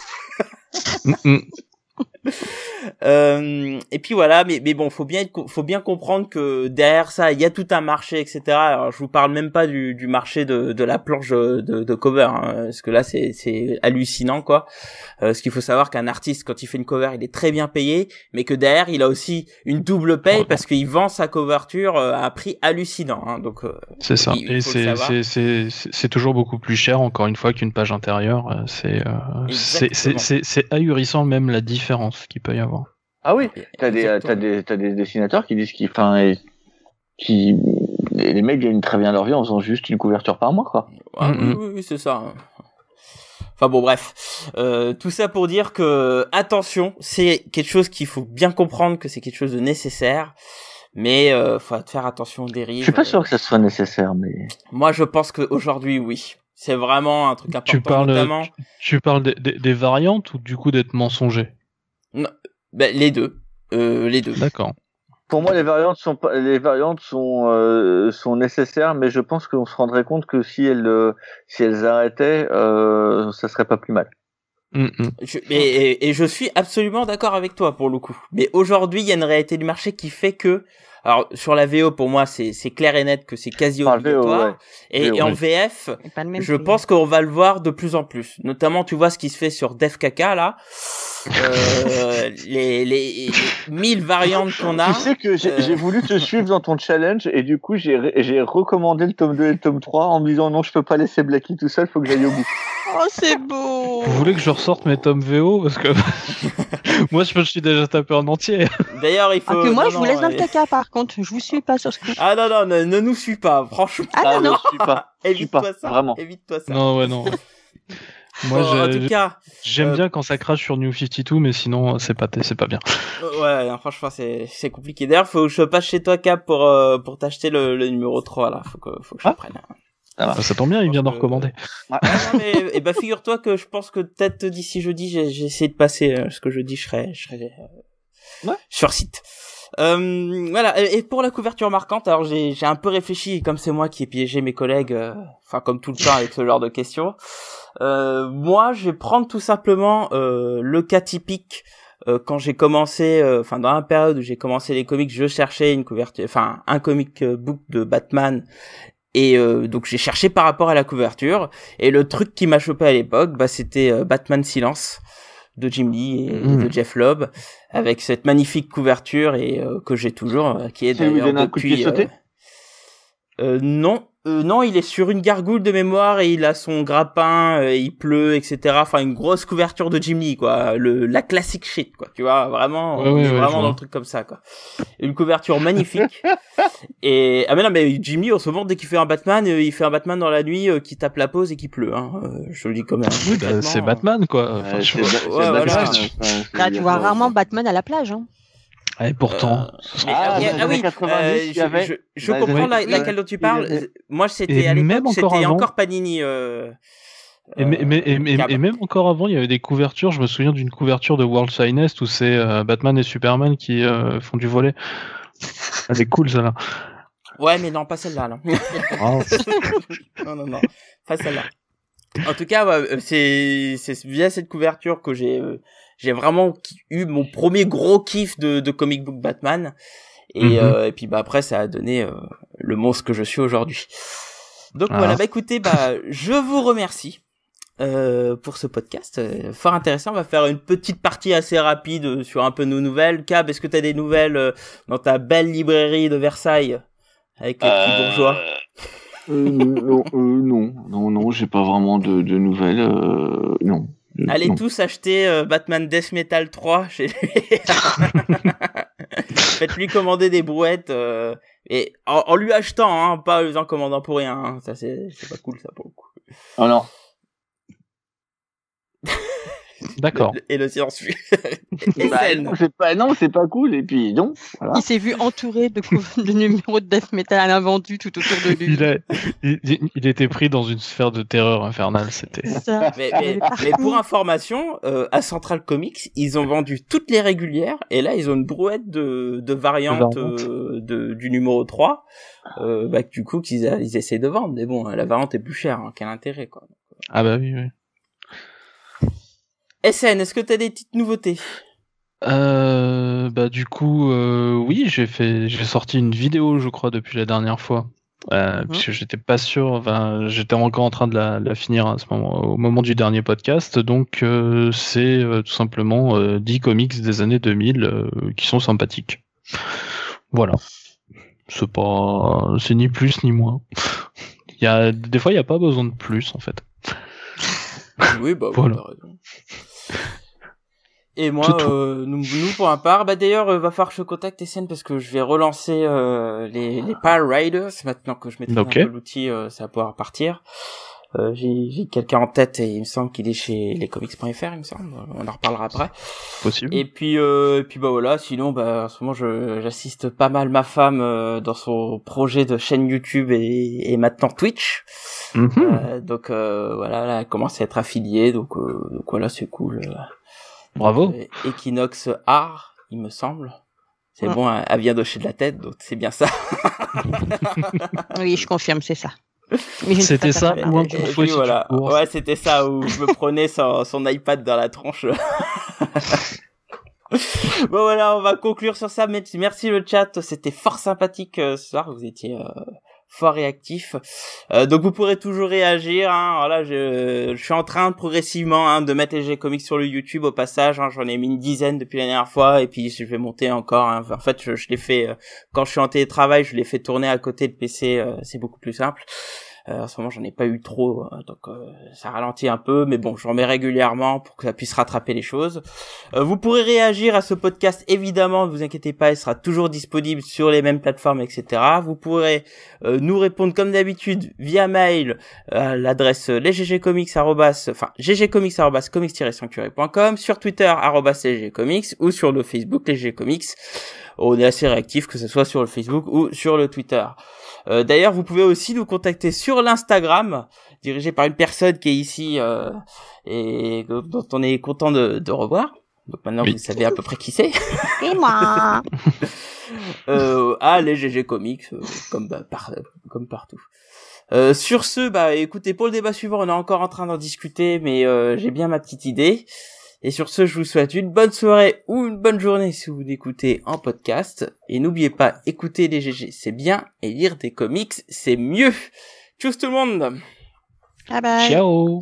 Euh, et puis voilà, mais, mais bon, faut bien être- faut bien comprendre que derrière ça, il y a tout un marché, etc. Alors, je vous parle même pas du, du marché de, de la planche de, de cover, hein, parce que là, c'est, c'est hallucinant, quoi. Euh, ce qu'il faut savoir qu'un artiste, quand il fait une cover, il est très bien payé, mais que derrière, il a aussi une double paye parce qu'il vend sa couverture euh, à un prix hallucinant. Hein, donc, euh, C'est ça. Il Et c'est c'est c'est c'est- toujours beaucoup plus cher, encore une fois, qu'une page intérieure. C'est euh, c'est c'est c'est c'est ahurissant même la différence qu'il peut y avoir. Ah oui, t'as des, Exactement. t'as des, t'as des dessinateurs qui disent qu'ils, enfin, qui, les mecs gagnent très bien leur vie en faisant juste une couverture par mois, quoi. Ah, Mm, oui, oui, oui, c'est ça. Enfin bon, bref. Euh, tout ça pour dire que, attention, c'est quelque chose qu'il faut bien comprendre que c'est quelque chose de nécessaire. Mais euh, faut faire attention aux dérives. Je suis pas sûr que ça soit nécessaire, mais. Moi, je pense qu'aujourd'hui, oui. C'est vraiment un truc important. Tu parles, notamment, Tu parles des, des, des variantes ou du coup d'être mensonger? Ben, les deux. Euh, les deux. D'accord. Pour moi, les variantes sont pas, les variantes sont euh, sont nécessaires, mais je pense qu'on se rendrait compte que si elles euh, si elles arrêtaient, euh, ça serait pas plus mal. Mm, mm. Je- et, et- et je suis absolument d'accord avec toi pour le coup. Mais aujourd'hui, il y a une réalité du marché qui fait que, alors sur la VO pour moi c'est c'est clair et net que c'est quasi Enfin, VO, obligatoire. ouais. Et, VO, et en oui. VF, je prix. pense qu'on va le voir de plus en plus. Notamment, tu vois ce qui se fait sur Def Kaka là, Euh, les, les, les 1000 variantes qu'on a. Tu sais que j'ai euh, j'ai voulu te suivre dans ton challenge et du coup j'ai recommandé le tome 2 et le tome 3 en me disant non je peux pas laisser Blacky tout seul, faut que j'aille au bout. Oh, c'est beau. Vous voulez que je ressorte mes tomes VO parce que moi je me suis déjà tapé en entier. D'ailleurs, il faut. Ah, que moi, non, je vous non, laisse dans le caca, par contre. Je vous suis pas sur ce coup. Ah non non, ne, ne nous suis pas, franchement. Ah, non, non. je suis pas. Je suis pas, Évite-toi ça. vraiment. Évite-toi ça. Non ouais non. Moi Bon, en tout cas, j'aime euh, bien quand ça crache sur New 52 mais sinon c'est pas c'est pas bien. euh, ouais, non, franchement, c'est c'est compliqué. D'ailleurs, faut que je passe chez toi, Cap, pour euh, pour t'acheter le, le numéro 3 là. Faut que faut que je Ah. le prenne. Ah, ça tombe bien, il vient de pense que- recommander. Ah, non, mais et bah figure-toi que je pense que peut-être d'ici jeudi, j'ai j'ai essayé de passer euh, ce que je dis, je serai je serai euh, Ouais. sur site. Euh, voilà. Et et pour la couverture marquante, alors j'ai j'ai un peu réfléchi, et comme c'est moi qui ai piégé mes collègues, euh, enfin comme tout le temps avec ce genre de questions. Euh, moi, je vais prendre tout simplement euh, le cas typique. euh, quand j'ai commencé, euh, enfin dans la période où j'ai commencé les comics, je cherchais une couverture, enfin un comic book de Batman, et euh, donc j'ai cherché par rapport à la couverture. Et le truc qui m'a chopé à l'époque, bah c'était euh, Batman Silence de Jim Lee et, et Mhm. de Jeff Lobb, avec cette magnifique couverture et euh, que j'ai toujours, euh, qui est d'ailleurs un coup de depuis. pied sauté? euh, euh, non, euh, non, il est sur une gargoule de mémoire et il a son grappin, euh, il pleut, etc. Enfin, une grosse couverture de Jim Lee, quoi. Le, la classique shit, quoi. Tu vois, vraiment, Ouais, on ouais, est ouais, vraiment dans le truc comme ça, quoi. Une couverture magnifique. et ah mais non, mais Jim Lee, en ce moment, dès qu'il fait un Batman, euh, il fait un Batman dans la nuit euh, qui tape la pause et qui pleut. Hein. Euh, je le dis comme un. Oui, bah, c'est Batman, quoi. Enfin, je vois- voilà. Batman, tu vois rarement Batman à la plage. Hein. Et pourtant. Mais, Ah, ah, ah oui, années 90, euh, je, avait- je, je dans les comprends la, laquelle dont tu parles. Moi, c'était à l'époque, encore c'était avant- encore Panini. Euh, Et, mais- et- et- Cab. et même encore avant, il y avait des couvertures. Je me souviens d'une couverture de World Finest où c'est euh, Batman et Superman qui euh, font du volet. Elle est cool, celle-là. Ouais, mais non, pas celle-là. Non. Ah, non, non, non, pas celle-là. En tout cas, ouais, euh, c'est via cette couverture que j'ai euh, j'ai vraiment eu mon premier gros kiff de, de comic book Batman. Et, Mhm. euh, et puis bah après, ça a donné euh, le monstre que je suis aujourd'hui. Donc Ah. voilà, bah écoutez, bah je vous remercie. euh, pour ce podcast euh, fort intéressant on va faire une petite partie assez rapide euh, sur un peu nos nouvelles Cab est-ce que tu as des nouvelles euh, dans ta belle librairie de Versailles avec les petits bourgeois? Euh, non, euh, non, non, non, j'ai pas vraiment de, de nouvelles. euh, non. Euh, Allez non. tous acheter euh, Batman Death Metal 3 chez lui. Faites-lui commander des brouettes euh, et en, en lui achetant, hein, pas en commandant pour rien. hein. Ça c'est c'est pas cool ça pour le coup. Alors, D'accord. Et le silence fut. bah, non, c'est pas, non, c'est pas cool. Et puis non, voilà. Il s'est vu entouré de, de numéros de death metal invendus tout autour de lui. Il, a, il, il- était pris dans une sphère de terreur infernale. C'était. Ça. Mais, mais, mais pour information, euh, à Central Comics, ils ont vendu toutes les régulières et là ils ont une brouette de, de variantes variantes. euh, de, du numéro 3 euh, bah, du coup qu'ils a- ils essaient de vendre. Mais bon, la variante est plus chère, hein, quel intérêt quoi. Ah bah oui, oui. SN, est-ce que t'as des petites nouveautés? Euh, bah du coup, euh, oui, j'ai fait, j'ai sorti une vidéo, je crois, depuis la dernière fois, euh, puisque j'étais pas sûr, enfin, j'étais encore en train de la, la finir à ce moment, au moment du dernier podcast. Donc, c'est tout simplement euh, 10 comics des années 2000 euh, qui sont sympathiques. Voilà. C'est pas, c'est ni plus ni moins. Il y a des fois, il y a pas besoin de plus en fait. Oui, bah Voilà. raison. Et moi, euh, nous, nous, pour un part, bah d'ailleurs, euh, va falloir que je contacte SN parce que je vais relancer euh, les, les Power Riders maintenant que je maîtrise Ok. un peu l'outil, euh, ça va pouvoir partir. Euh, j'ai j'ai quelqu'un en tête et il me semble qu'il est chez lescomics.fr, il me semble. On en reparlera après. Possible. Et puis, euh, et puis bah voilà. Sinon, bah en ce moment, je j'assiste pas mal ma femme euh, dans son projet de chaîne YouTube et, et maintenant Twitch. Mhm. Euh, donc euh, voilà, là, elle commence à être affiliée, donc, euh, donc voilà, c'est cool. euh. Bravo. Euh, Equinox Art, il me semble. C'est Ouais. bon, elle vient d'hocher de la tête, donc c'est bien ça. Oui, je confirme, c'est ça. C'était ça ou un coup de fouet voilà. Ouais, c'était ça où je me prenais son, son iPad dans la tronche. bon voilà, on va conclure sur ça. Merci merci le chat, c'était fort sympathique euh, ce soir. Vous étiez euh, fort réactif. Euh, donc vous pourrez toujours réagir. Hein. Voilà, je, je suis en train progressivement hein, de mettre les G comics sur le YouTube au passage. Hein. J'en ai mis une dizaine depuis la dernière fois et puis je vais monter encore. Hein. En fait, je, je l'ai fait euh, quand je suis en télétravail, je l'ai fait tourner à côté de PC. euh, c'est beaucoup plus simple. Euh, en ce moment, j'en ai pas eu trop, euh, donc euh, ça ralentit un peu, mais bon, j'en mets régulièrement pour que ça puisse rattraper les choses. Euh, vous pourrez réagir à ce podcast, évidemment, ne vous inquiétez pas, il sera toujours disponible sur les mêmes plateformes, etc. Vous pourrez euh, nous répondre comme d'habitude via mail à l'adresse lesggcomics enfin ggcomics@comics-sanctuary.com, sur Twitter arrobas @lesgcomics ou sur le Facebook lesgcomics. On est assez réactif, que ce soit sur le Facebook ou sur le Twitter. Euh, D'ailleurs, vous pouvez aussi nous contacter sur l'Instagram, dirigé par une personne qui est ici euh, et dont on est content de, de revoir. Donc maintenant, Oui. vous savez à peu près qui c'est. Et moi euh, à les GG Comics, euh, comme, bah, par- comme partout. Euh, sur ce, bah écoutez, pour le débat suivant, on est encore en train d'en discuter, mais euh, j'ai bien ma petite idée. Et sur ce, je vous souhaite une bonne soirée ou une bonne journée si vous l'écoutez en podcast. Et n'oubliez pas, écouter les GG, c'est bien, et lire des comics, c'est mieux. Tchuss tout le monde Bye bye. Ciao.